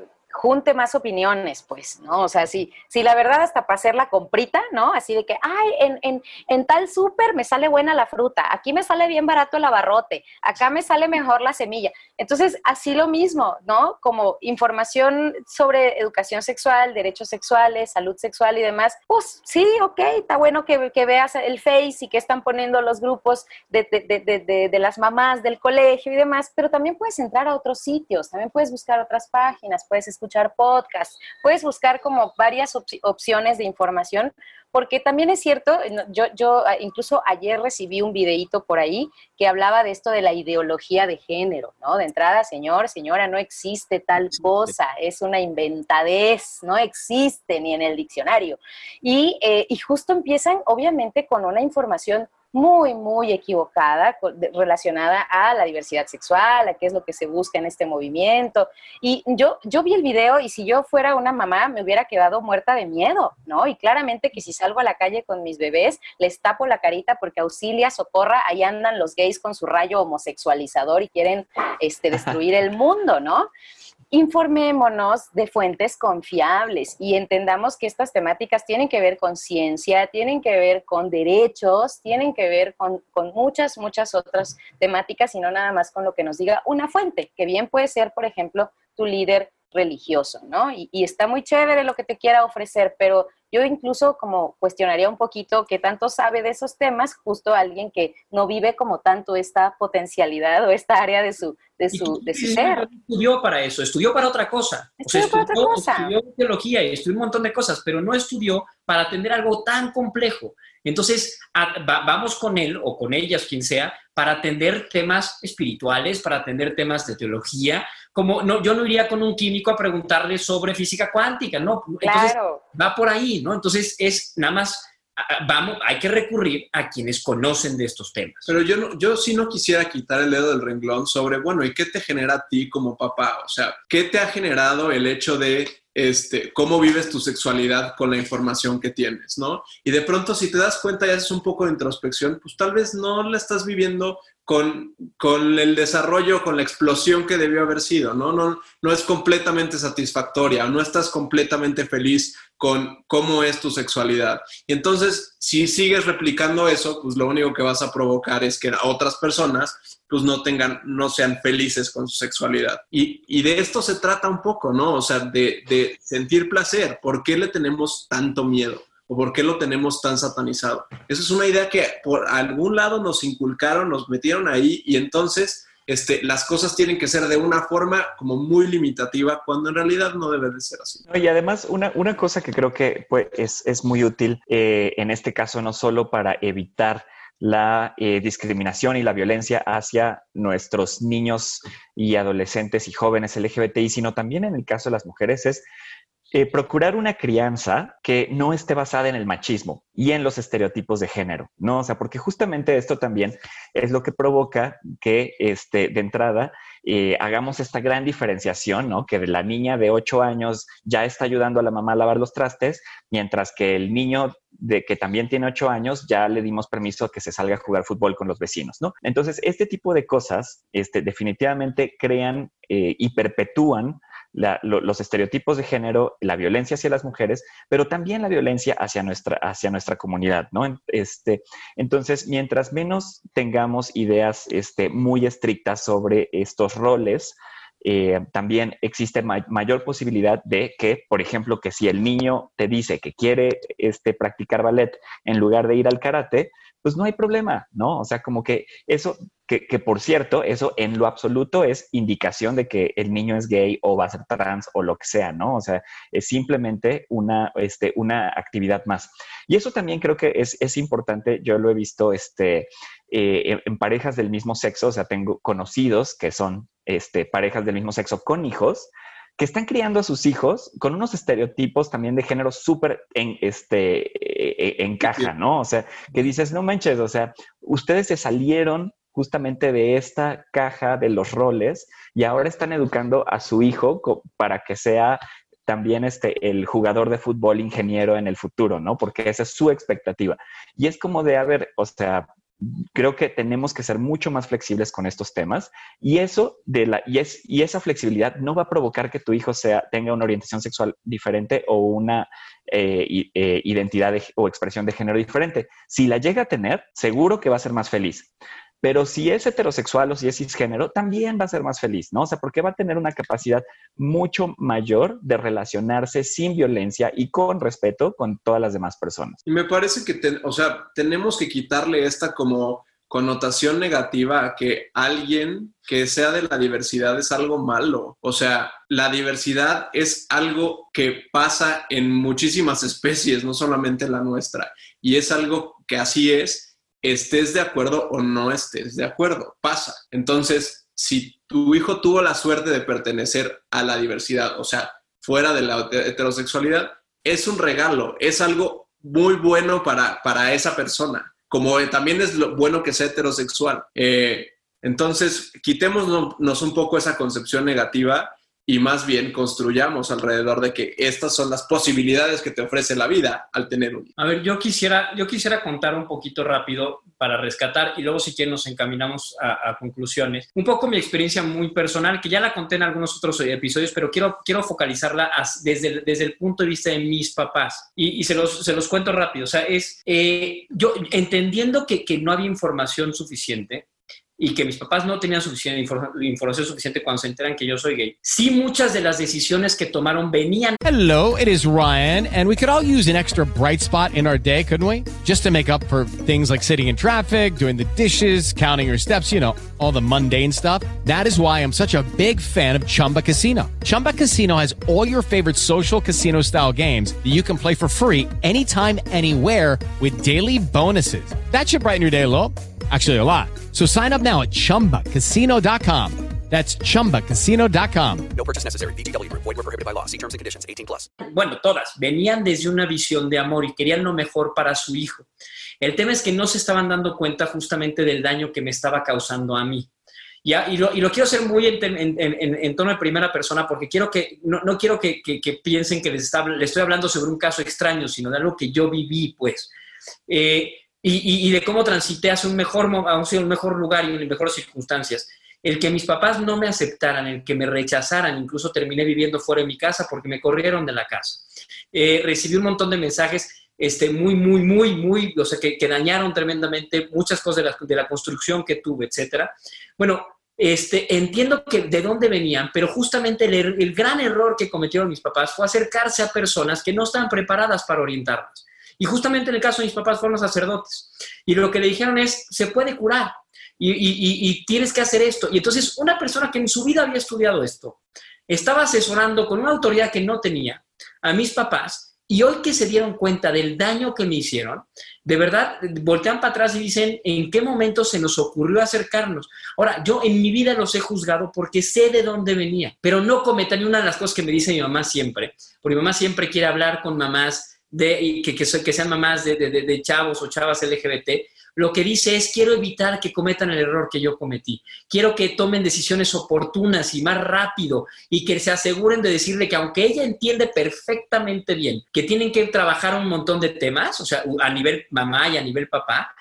junte más opiniones, pues, ¿no? O sea, si, si la verdad hasta para hacer la comprita, ¿no? Así de que, ay, en, en, en tal súper me sale buena la fruta, aquí me sale bien barato el abarrote, acá me sale mejor la semilla. Entonces, así lo mismo, ¿no? Como información sobre educación sexual, derechos sexuales, salud sexual y demás, pues sí, ok, está bueno que, que veas el Face y que están poniendo los grupos de, de, de, de las mamás del colegio y demás, pero también puedes entrar a otros sitios, también puedes buscar otras páginas, puedes escuchar escuchar podcasts, puedes buscar como varias opciones de información, porque también es cierto, yo, yo ah, incluso ayer recibí un videíto por ahí que hablaba de esto de la ideología de género, ¿no? De entrada, señor, señora, no existe tal cosa, es una inventadez, no existe ni en el diccionario. Y, eh, y justo empiezan, obviamente, con una información muy, muy equivocada relacionada a la diversidad sexual, a qué es lo que se busca en este movimiento. Y yo, yo vi el video y si yo fuera una mamá me hubiera quedado muerta de miedo, ¿no? Y claramente que si salgo a la calle con mis bebés, les tapo la carita porque auxilia, socorra, ahí andan los gays con su rayo homosexualizador y quieren este, destruir el mundo, ¿no? Informémonos de fuentes confiables y entendamos que estas temáticas tienen que ver con ciencia, tienen que ver con derechos, tienen que ver con, muchas, muchas otras temáticas y no nada más con lo que nos diga una fuente, que bien puede ser, por ejemplo, tu líder religioso, ¿no? Y, y, está muy chévere lo que te quiera ofrecer, pero yo incluso como cuestionaría un poquito qué tanto sabe de esos temas justo alguien que no vive como tanto esta potencialidad o esta área de su, de su, de su ser. Estudió para eso, estudió para otra cosa. Estudió, para otra cosa. estudió teología y estudió un montón de cosas, pero no estudió para atender algo tan complejo. Entonces, vamos con él o con ellas, quien sea, para atender temas espirituales, para atender temas de teología. Como no, yo no iría con un químico a preguntarle sobre física cuántica, ¿no? Entonces, va por ahí, ¿no? Entonces, es nada más vamos, hay que recurrir a quienes conocen de estos temas. Pero yo, no, yo sí no quisiera quitar el dedo del renglón sobre, bueno, ¿y qué te genera a ti como papá? O sea, ¿qué te ha generado el hecho de este, cómo vives tu sexualidad con la información que tienes, ¿no? Y de pronto si te das cuenta y haces un poco de introspección, pues tal vez no la estás viviendo con, con, el desarrollo, con la explosión que debió haber sido, ¿no? No, no es completamente satisfactoria, no estás completamente feliz con cómo es tu sexualidad. Y entonces, si sigues replicando eso, pues lo único que vas a provocar es que otras personas pues no tengan, no sean felices con su sexualidad. Y, y de esto se trata un poco, ¿no? O sea, de, de sentir placer. ¿Por qué le tenemos tanto miedo? ¿O por qué lo tenemos tan satanizado? Esa es una idea que por algún lado nos inculcaron, nos metieron ahí y entonces este, las cosas tienen que ser de una forma como muy limitativa cuando en realidad no debe de ser así. Y además una, una cosa que creo que pues, es, es muy útil eh, en este caso no solo para evitar la eh, discriminación y la violencia hacia nuestros niños y adolescentes y jóvenes LGBTI, sino también en el caso de las mujeres es eh, procurar una crianza que no esté basada en el machismo y en los estereotipos de género, ¿no? O sea, porque justamente esto también es lo que provoca que, este, de entrada, eh, hagamos esta gran diferenciación, ¿no? Que la niña de 8 años ya está ayudando a la mamá a lavar los trastes, mientras que el niño de que también tiene 8 años ya le dimos permiso a que se salga a jugar fútbol con los vecinos, ¿no? Entonces, este tipo de cosas este, definitivamente crean eh, y perpetúan los estereotipos de género, la violencia hacia las mujeres, pero también la violencia hacia nuestra, hacia nuestra comunidad, ¿no? Este, entonces, mientras menos tengamos ideas este, muy estrictas sobre estos roles, eh, también existe mayor posibilidad de que, por ejemplo, que si el niño te dice que quiere este, practicar ballet en lugar de ir al karate, pues no hay problema, ¿no? O sea, como que eso, que, que, por cierto, eso en lo absoluto es indicación de que el niño es gay o va a ser trans o lo que sea, ¿no? O sea, es simplemente una, este, una actividad más. Y eso también creo que es, es importante, yo lo he visto este, eh, en, parejas del mismo sexo, o sea, tengo conocidos que son este, parejas del mismo sexo con hijos, que están criando a sus hijos con unos estereotipos también de género súper en, este, eh, en caja, ¿no? O sea, que dices, no manches, o sea, ustedes se salieron justamente de esta caja de los roles y ahora están educando a su hijo para que sea también este, el jugador de fútbol ingeniero en el futuro, ¿no? Porque esa es su expectativa. Y es como de, haber, o sea, creo que tenemos que ser mucho más flexibles con estos temas y eso de la y, es, y esa flexibilidad no va a provocar que tu hijo sea tenga una orientación sexual diferente o una eh, eh, identidad o expresión de género diferente. Si la llega a tener, seguro que va a ser más feliz. Pero si es heterosexual o si es cisgénero, también va a ser más feliz, ¿no? O sea, porque va a tener una capacidad mucho mayor de relacionarse sin violencia y con respeto con todas las demás personas. Y me parece que, o sea, tenemos que quitarle esta como connotación negativa a que alguien que sea de la diversidad es algo malo. O sea, la diversidad es algo que pasa en muchísimas especies, no solamente la nuestra. Y es algo que así es estés de acuerdo o no estés de acuerdo, pasa. Entonces, si tu hijo tuvo la suerte de pertenecer a la diversidad, o sea, fuera de la heterosexualidad, es un regalo, es algo muy bueno para, para esa persona, como también es lo bueno que sea heterosexual. Eh, entonces, quitémonos un poco esa concepción negativa y más bien construyamos alrededor de que estas son las posibilidades que te ofrece la vida al tener un hijo. A ver, yo quisiera, yo quisiera contar un poquito rápido para rescatar y luego si quieren nos encaminamos a, conclusiones. Un poco mi experiencia muy personal, que ya la conté en algunos otros episodios, pero quiero, quiero focalizarla desde, el, desde el punto de vista de mis papás y, se, los, se los cuento rápido. O sea, es eh, yo entendiendo que, que no había información suficiente, y que mis papás no tenían suficiente información suficiente cuando se enteran que yo soy gay. Sí, muchas de las decisiones que tomaron venían. Hello, it is Ryan, and we could all use an extra bright spot in our day, couldn't we? Just to make up for things like sitting in traffic, doing the dishes, counting your steps, you know, all the mundane stuff. That is why I'm such a big fan of Chumba Casino. Chumba Casino has all your favorite social casino style games that you can play for free anytime, anywhere with daily bonuses. That should brighten your day a little. Actually, a lot. So sign up now at chumbacasino.com. That's chumbacasino.com. No purchase necessary. BGW. Void were prohibited by law. See terms and conditions 18 plus. Bueno, todas venían desde una visión de amor y querían lo mejor para su hijo. El tema es que no se estaban dando cuenta justamente del daño que me estaba causando a mí. Ya, y, lo, y, lo, quiero hacer muy en, en, en, en, tono de primera persona porque quiero que, no, no quiero que, que, que, piensen que les, está, les estoy hablando sobre un caso extraño, sino de algo que yo viví, pues. Eh, y, de cómo transité hacia un mejor, a un mejor lugar y en mejores circunstancias. El que mis papás no me aceptaran, el que me rechazaran, incluso terminé viviendo fuera de mi casa porque me corrieron de la casa. Eh, recibí un montón de mensajes este, muy, muy, muy, muy, o sea, que, dañaron tremendamente muchas cosas de la, de la construcción que tuve, etcétera. Bueno, este, entiendo que de dónde venían, pero justamente el, er, el, gran error que cometieron mis papás fue acercarse a personas que no estaban preparadas para orientarnos. Y justamente en el caso de mis papás fueron sacerdotes. Y lo que le dijeron es, se puede curar y, tienes que hacer esto. Y entonces una persona que en su vida había estudiado esto, estaba asesorando con una autoridad que no tenía a mis papás y hoy que se dieron cuenta del daño que me hicieron, de verdad voltean para atrás y dicen, ¿en qué momento se nos ocurrió acercarnos? Ahora, yo en mi vida los he juzgado porque sé de dónde venía, pero no cometan una de las cosas que me dice mi mamá siempre, porque mi mamá siempre quiere hablar con mamás de, que, sean mamás de, chavos o chavas LGBT, lo que dice es, quiero evitar que cometan el error que yo cometí. Quiero que tomen decisiones oportunas y más rápido y que se aseguren de decirle que aunque ella entiende perfectamente bien que tienen que trabajar un montón de temas, o sea, a nivel mamá y a nivel papá,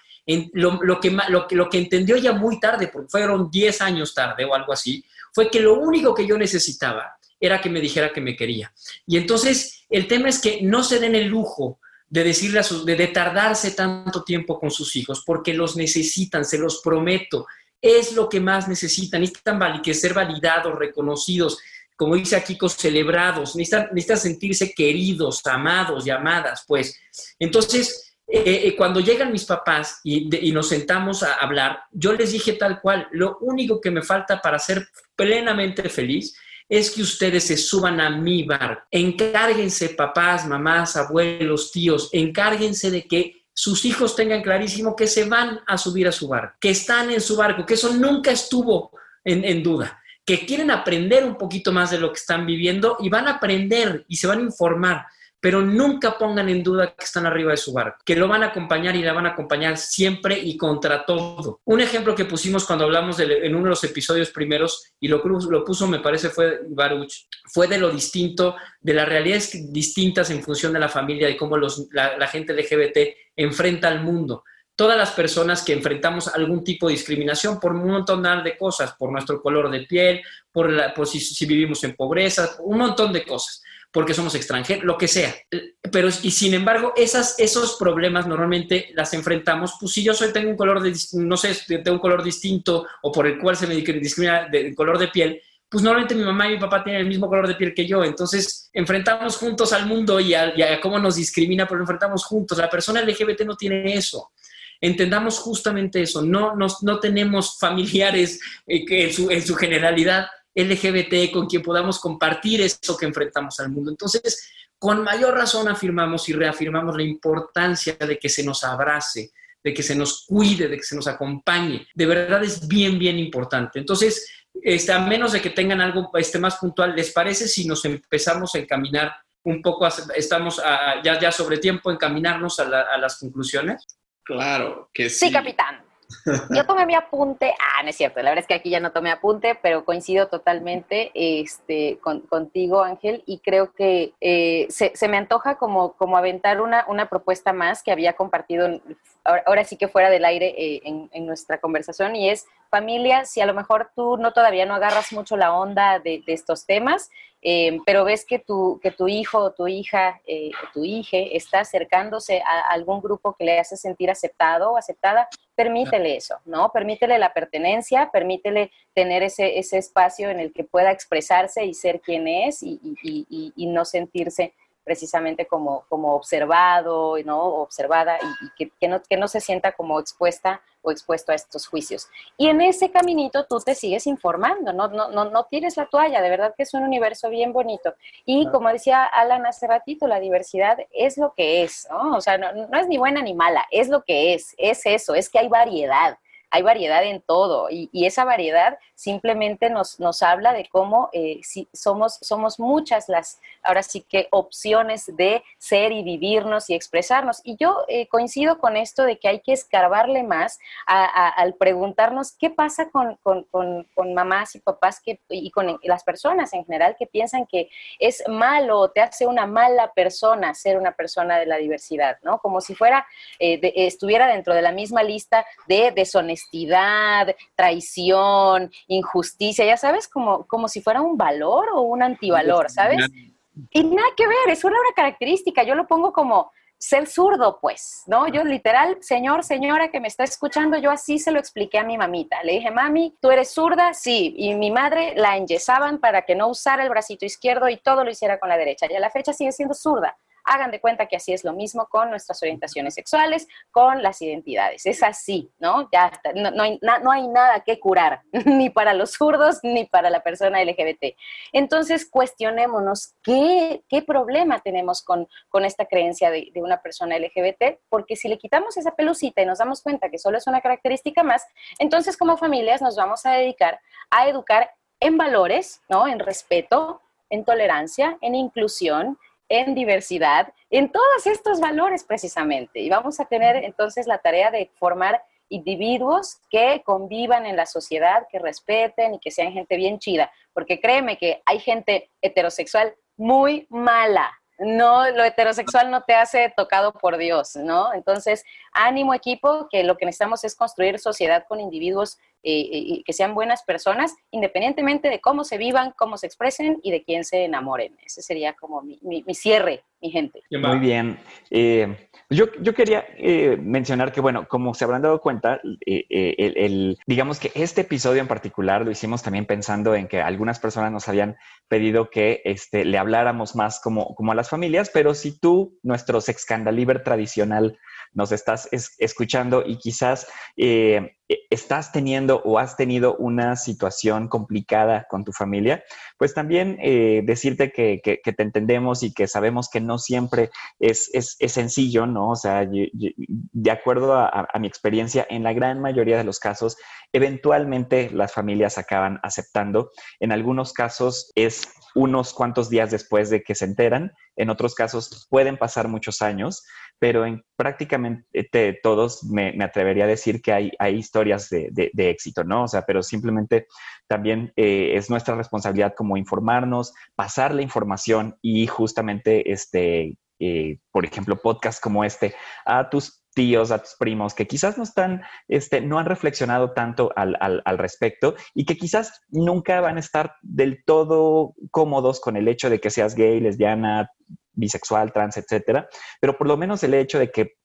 lo, que, lo que entendió ya muy tarde, porque fueron 10 años tarde o algo así, fue que lo único que yo necesitaba era que me dijera que me quería. Y entonces el tema es que no se den el lujo de decirle a sus, de, tardarse tanto tiempo con sus hijos, porque los necesitan, se los prometo. Es lo que más necesitan, necesitan que ser validados, reconocidos, como dice aquí, celebrados, necesitan, necesitan sentirse queridos, amados, llamadas, pues. Entonces, eh, eh, cuando llegan mis papás y, nos sentamos a hablar, yo les dije tal cual, lo único que me falta para ser plenamente feliz es que ustedes se suban a mi barco. Encárguense, papás, mamás, abuelos, tíos, encárguense de que sus hijos tengan clarísimo que se van a subir a su barco, que están en su barco, que eso nunca estuvo en, en duda que quieren aprender un poquito más de lo que están viviendo y van a aprender y se van a informar pero nunca pongan en duda que están arriba de su barco, que lo van a acompañar y la van a acompañar siempre y contra todo. Un ejemplo que pusimos cuando hablamos en uno de los episodios primeros, y lo, lo puso, me parece, fue Baruch, fue de lo distinto, de las realidades distintas en función de la familia y cómo la, gente LGBT enfrenta al mundo todas las personas que enfrentamos algún tipo de discriminación por un montón de cosas, por nuestro color de piel, por, la, por si, vivimos en pobreza, un montón de cosas porque somos extranjeros, lo que sea. Pero, y sin embargo, esas, esos problemas normalmente las enfrentamos, pues si yo soy, tengo un color de, no sé, tengo un color distinto o por el cual se me discrimina de color de piel, pues normalmente mi mamá y mi papá tienen el mismo color de piel que yo, entonces enfrentamos juntos al mundo y a, cómo nos discrimina, pero lo enfrentamos juntos. La persona LGBT no tiene eso. Entendamos justamente eso, no, no tenemos familiares eh, en su, en su generalidad LGBT con quien podamos compartir eso que enfrentamos al mundo. Entonces, con mayor razón afirmamos y reafirmamos la importancia de que se nos abrace, de que se nos cuide, de que se nos acompañe. De verdad es bien, bien importante. Entonces, este, a menos de que tengan algo este, más puntual, ¿les parece si nos empezamos a encaminar un poco, estamos ya, ya sobre tiempo, encaminarnos a, a las conclusiones? Claro que sí. Sí, capitán. Yo tomé mi apunte, ah, no es cierto, la verdad es que aquí ya no tomé apunte, pero coincido totalmente este, contigo, Ángel, y creo que eh, se, me antoja como, como aventar una, una propuesta más que había compartido, ahora, sí que fuera del aire eh, en, en, nuestra conversación, y es familia, si a lo mejor tú no todavía no agarras mucho la onda de, de estos temas, eh, pero ves que tu, que tu hijo o tu hija eh, tu hija está acercándose a algún grupo que le hace sentir aceptado o aceptada, permítele eso, ¿no? Permítele la pertenencia, permítele tener ese, ese espacio en el que pueda expresarse y ser quien es y, y, y no sentirse precisamente como, como observado, ¿no? observada y, que, no, que no se sienta como expuesta o expuesto a estos juicios. Y en ese caminito tú te sigues informando, no, no, no, no tires la toalla, de verdad que es un universo bien bonito. Y como decía Alan hace ratito, la diversidad es lo que es, ¿no? O sea, no, no es ni buena ni mala, es lo que es, es eso, es que hay variedad hay variedad en todo y, esa variedad simplemente nos, nos habla de cómo eh, somos, somos muchas las, ahora sí que opciones de ser y vivirnos y expresarnos. Y yo eh, coincido con esto de que hay que escarbarle más al preguntarnos qué pasa con, con, mamás y papás que, y con las personas en general que piensan que es malo o te hace una mala persona ser una persona de la diversidad, ¿no? Como si fuera, eh, estuviera dentro de la misma lista de deshonestidad honestidad, traición, injusticia, ya sabes, como, como si fuera un valor o un antivalor, ¿sabes? Y nada que ver, es una, una característica, yo lo pongo como ser zurdo, pues, ¿no? Yo literal, señor, señora que me está escuchando, yo así se lo expliqué a mi mamita. Le dije, mami, ¿tú eres zurda? Sí. Y mi madre la enyesaban para que no usara el bracito izquierdo y todo lo hiciera con la derecha. Y a la fecha sigue siendo zurda. Hagan de cuenta que así es lo mismo con nuestras orientaciones sexuales, con las identidades. Es así, ¿no? Ya no, hay, no hay nada que curar, ni para los zurdos ni para la persona LGBT. Entonces, cuestionémonos qué, qué problema tenemos con, con esta creencia de, de una persona LGBT, porque si le quitamos esa pelucita y nos damos cuenta que solo es una característica más, entonces como familias nos vamos a dedicar a educar en valores, ¿no? En respeto, en tolerancia, en inclusión, en diversidad, en todos estos valores precisamente. Y vamos a tener entonces la tarea de formar individuos que convivan en la sociedad, que respeten y que sean gente bien chida. Porque créeme que hay gente heterosexual muy mala. No, lo heterosexual no te hace tocado por Dios, ¿no? Entonces, ánimo equipo, que lo que necesitamos es construir sociedad con individuos y que sean buenas personas, independientemente de cómo se vivan, cómo se expresen y de quién se enamoren. Ese sería como mi, mi cierre mi gente. Muy bien. Eh, yo, yo, quería eh, mencionar que, bueno, como se habrán dado cuenta, eh, el, digamos que este episodio en particular lo hicimos también pensando en que algunas personas nos habían pedido que este, le habláramos más como, como a las familias, pero si tú, nuestro sexcandaliber tradicional, nos estás escuchando y quizás eh, estás teniendo o has tenido una situación complicada con tu familia, pues también eh, decirte que, te entendemos y que sabemos que no siempre es, sencillo, ¿no? O sea, de acuerdo a, mi experiencia, en la gran mayoría de los casos, eventualmente las familias acaban aceptando. En algunos casos es unos cuantos días después de que se enteran, en otros casos pueden pasar muchos años pero en prácticamente todos me, atrevería a decir que hay, hay historias de, éxito, ¿no? O sea, pero simplemente también eh, es nuestra responsabilidad como informarnos, pasar la información y justamente, este, eh, por ejemplo, podcast como este a tus tíos, a tus primos, que quizás no están, este, no han reflexionado tanto al, al, respecto y que quizás nunca van a estar del todo cómodos con el hecho de que seas gay, lesbiana, bisexual, trans, etcétera, pero por lo menos el hecho de que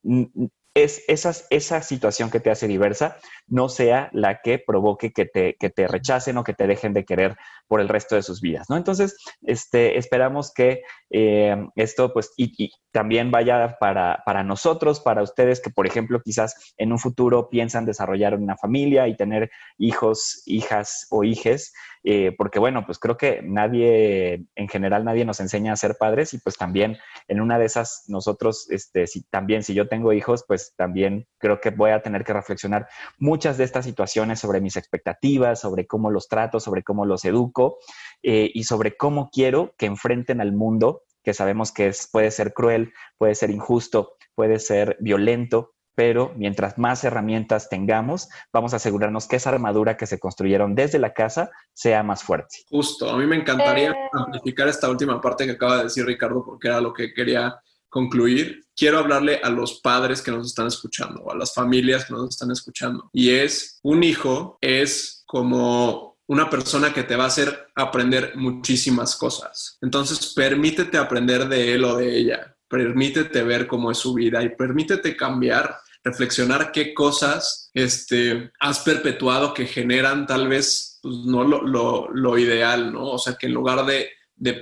es esa situación que te hace diversa no sea la que provoque que te, que te rechacen o que te dejen de querer por el resto de sus vidas, ¿no? Entonces, este, esperamos que eh, esto, pues, y, también vaya para, para, nosotros, para ustedes que, por ejemplo, quizás en un futuro piensan desarrollar una familia y tener hijos, hijas o hijes, eh, porque bueno, pues creo que nadie, en general nadie nos enseña a ser padres y pues también en una de esas nosotros, este, si, también si yo tengo hijos, pues también creo que voy a tener que reflexionar muchas de estas situaciones sobre mis expectativas, sobre cómo los trato, sobre cómo los educo eh, y sobre cómo quiero que enfrenten al mundo que sabemos que es, puede ser cruel, puede ser injusto, puede ser violento, pero mientras más herramientas tengamos, vamos a asegurarnos que esa armadura que se construyeron desde la casa sea más fuerte. Justo, a mí me encantaría eh. amplificar esta última parte que acaba de decir Ricardo, porque era lo que quería concluir. Quiero hablarle a los padres que nos están escuchando, o a las familias que nos están escuchando. Y es, un hijo es como una persona que te va a hacer aprender muchísimas cosas. Entonces, permítete aprender de él o de ella. Permítete ver cómo es su vida y permítete cambiar reflexionar qué cosas este, has perpetuado que generan tal vez pues, no lo, ideal, ¿no? O sea, que en lugar de,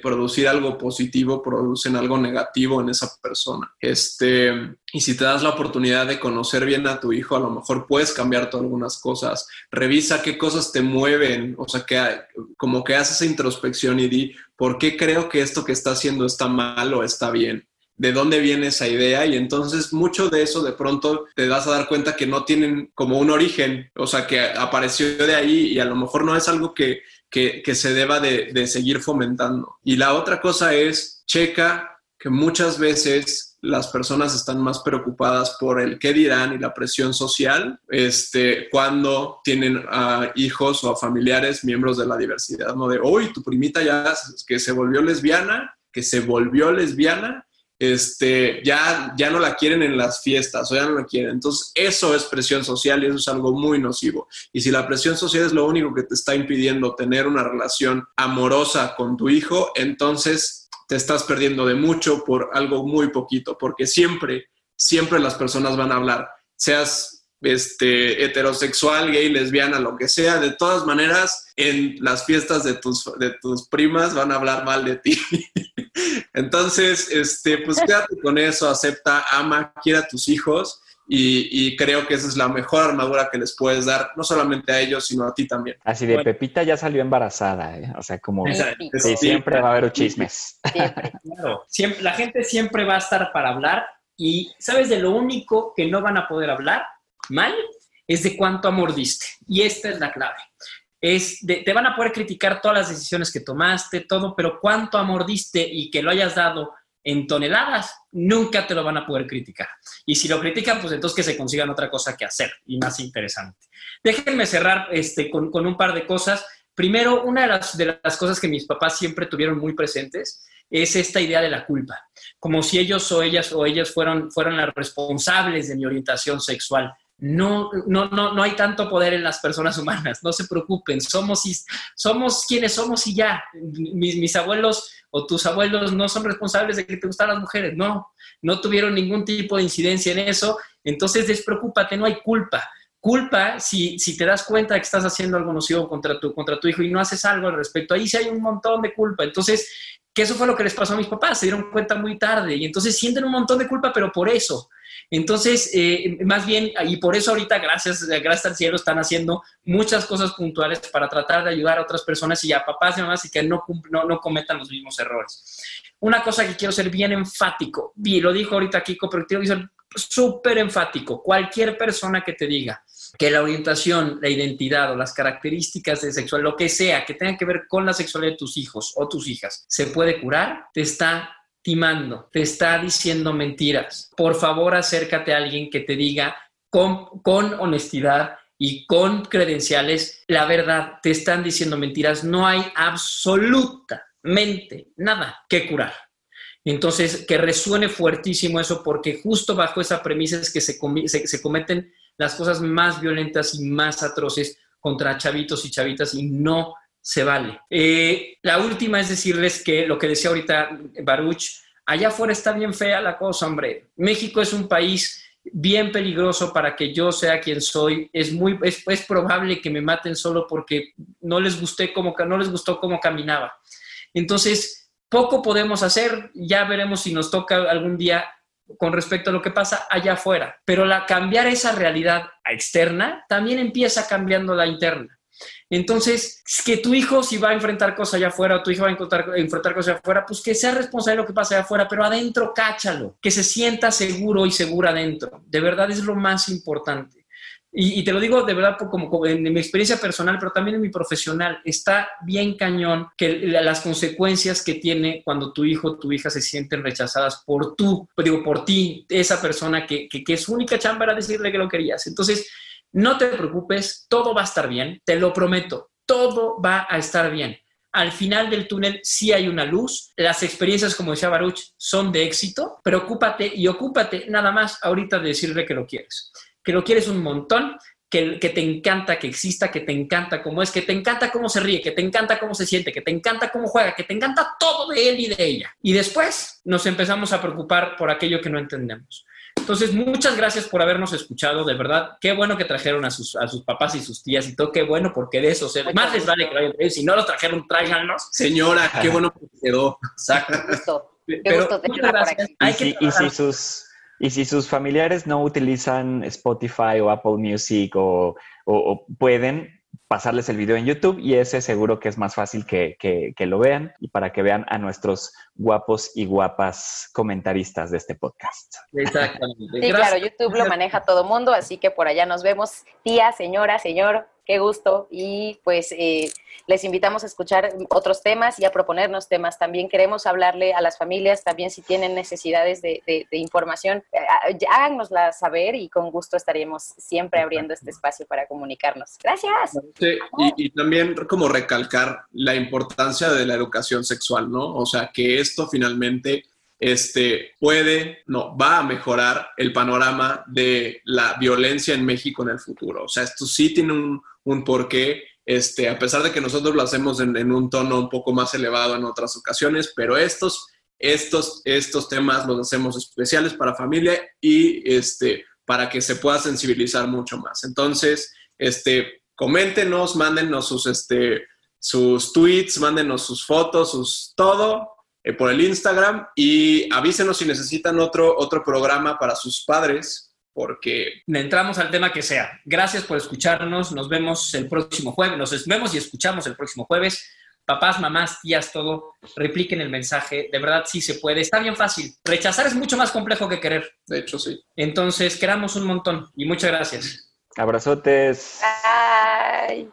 producir algo positivo, producen algo negativo en esa persona. Este, y si te das la oportunidad de conocer bien a tu hijo, a lo mejor puedes cambiar algunas cosas. Revisa qué cosas te mueven, o sea, que como que haces esa introspección y di, ¿por qué creo que esto que está haciendo está mal o está bien? de dónde viene esa idea y entonces mucho de eso de pronto te das a dar cuenta que no tienen como un origen, o sea, que apareció de ahí y a lo mejor no es algo que, se deba de, de seguir fomentando. Y la otra cosa es, checa que muchas veces las personas están más preocupadas por el qué dirán y la presión social este, cuando tienen a hijos o a familiares miembros de la diversidad, ¿no? De, hoy tu primita ya que se volvió lesbiana, que se volvió lesbiana este, ya, ya no la quieren en las fiestas o ya no la quieren. Entonces, eso es presión social y eso es algo muy nocivo. Y si la presión social es lo único que te está impidiendo tener una relación amorosa con tu hijo, entonces te estás perdiendo de mucho por algo muy poquito, porque siempre, siempre las personas van a hablar, seas este, heterosexual, gay, lesbiana, lo que sea, de todas maneras, en las fiestas de tus, de tus primas van a hablar mal de ti. Entonces, este, pues quédate con eso, acepta, ama, quiera a tus hijos y, creo que esa es la mejor armadura que les puedes dar, no solamente a ellos, sino a ti también. Así de Pepita ya salió embarazada, ¿eh? o sea, como siempre va a haber chismes. Siempre. la gente siempre va a estar para hablar y ¿sabes de lo único que no van a poder hablar mal? Es de cuánto amor diste. Y esta es la clave es te van a poder criticar todas las decisiones que tomaste, todo, pero cuánto amor diste y que lo hayas dado en toneladas, nunca te lo van a poder criticar. Y si lo critican, pues entonces que se consigan otra cosa que hacer y más interesante. Déjenme cerrar este, con, un par de cosas. Primero, una de las, de las cosas que mis papás siempre tuvieron muy presentes es esta idea de la culpa, como si ellos o ellas o ellas fueron, fueron las responsables de mi orientación sexual. No, no, no, no hay tanto poder en las personas humanas, no se preocupen, somos, somos quienes somos y ya. Mis, abuelos o tus abuelos no son responsables de que te gustan las mujeres, no, no tuvieron ningún tipo de incidencia en eso, entonces despreocúpate, no hay culpa culpa si, si te das cuenta de que estás haciendo algo nocivo contra tu, contra tu hijo y no haces algo al respecto. Ahí sí hay un montón de culpa. Entonces, que eso fue lo que les pasó a mis papás, se dieron cuenta muy tarde y entonces sienten un montón de culpa, pero por eso. Entonces, eh, más bien, y por eso ahorita, gracias, gracias al cielo, están haciendo muchas cosas puntuales para tratar de ayudar a otras personas y a papás y mamás y que no, no, no cometan los mismos errores. Una cosa que quiero ser bien enfático, y lo dijo ahorita Kiko, pero quiero ser súper enfático. Cualquier persona que te diga que la orientación, la identidad o las características de sexual, lo que sea que tenga que ver con la sexualidad de tus hijos o tus hijas, se puede curar, te está te está diciendo mentiras. Por favor, acércate a alguien que te diga con, honestidad y con credenciales la verdad. Te están diciendo mentiras. No hay absolutamente nada que curar. Entonces, que resuene fuertísimo eso, porque justo bajo esa premisa es que se cometen las cosas más violentas y más atroces contra chavitos y chavitas y no se vale. Eh, la última es decirles que lo que decía ahorita Baruch, allá afuera está bien fea la cosa, hombre. México es un país bien peligroso para que yo sea quien soy. Es muy es, probable que me maten solo porque no les gusté como no les gustó cómo caminaba. Entonces, poco podemos hacer, ya veremos si nos toca algún día con respecto a lo que pasa allá afuera. Pero la, cambiar esa realidad externa también empieza cambiando la interna. Entonces, que tu hijo si va a enfrentar cosas allá afuera o tu hijo va a enfrentar, enfrentar cosas allá afuera, pues que sea responsable de lo que pasa allá afuera, pero adentro cáchalo, que se sienta seguro y segura adentro. De verdad es lo más importante. Y, te lo digo de verdad como, en, mi experiencia personal, pero también en mi profesional, está bien cañón que las consecuencias que tiene cuando tu hijo o tu hija se sienten rechazadas por tú, digo, por ti, esa persona que, que, que su única chamba era decirle que lo querías. Entonces, no te preocupes, todo va a estar bien, te lo prometo, todo va a estar bien. Al final del túnel sí hay una luz. Las experiencias, como decía Baruch, son de éxito. Preocúpate y ocúpate nada más ahorita de decirle que lo quieres que lo quieres un montón, que, que, te encanta que exista, que te encanta cómo es, que te encanta cómo se ríe, que te encanta cómo se siente, que te encanta cómo juega, que te encanta todo de él y de ella. Y después nos empezamos a preocupar por aquello que no entendemos. Entonces, muchas gracias por habernos escuchado, de verdad. Qué bueno que trajeron a sus, a sus papás y sus tías y todo, qué bueno, porque de eso, se, más les vale que vayan. Si no los trajeron, tráiganlos. Señora, qué bueno que quedó. Exacto. Qué gusto. Qué gusto Hay que y si sus y si sus familiares no utilizan Spotify o Apple Music o, pueden pasarles el video en YouTube y ese seguro que es más fácil que, lo vean y para que vean a nuestros guapos y guapas comentaristas de este podcast. Exactamente. Sí, claro, YouTube lo maneja todo mundo, así que por allá nos vemos. Tía, señora, señor, qué gusto. Y pues eh, les invitamos a escuchar otros temas y a proponernos temas. También queremos hablarle a las familias, también si tienen necesidades de, información, eh, háganosla saber y con gusto estaríamos siempre abriendo este espacio para comunicarnos. Gracias. y, también como recalcar la importancia de la educación sexual, ¿no? O sea, que esto finalmente este, puede, no, va a mejorar el panorama de la violencia en México en el futuro. O sea, esto sí tiene un, un porqué, este, a pesar de que nosotros lo hacemos en, un tono un poco más elevado en otras ocasiones, pero estos, estos, estos temas los hacemos especiales para familia y este, para que se pueda sensibilizar mucho más. Entonces, este, coméntenos, mándenos sus, este, sus tweets, mándenos sus fotos, sus todo eh, por el Instagram y avísenos si necesitan otro, otro programa para sus padres porque entramos al tema que sea. Gracias por escucharnos. Nos vemos el próximo jueves. Nos vemos y escuchamos el próximo jueves. Papás, mamás, tías, todo, repliquen el mensaje. De verdad, sí se puede. Está bien fácil. Rechazar es mucho más complejo que querer. De hecho, sí. Entonces, queramos un montón y muchas gracias. Abrazotes. Bye.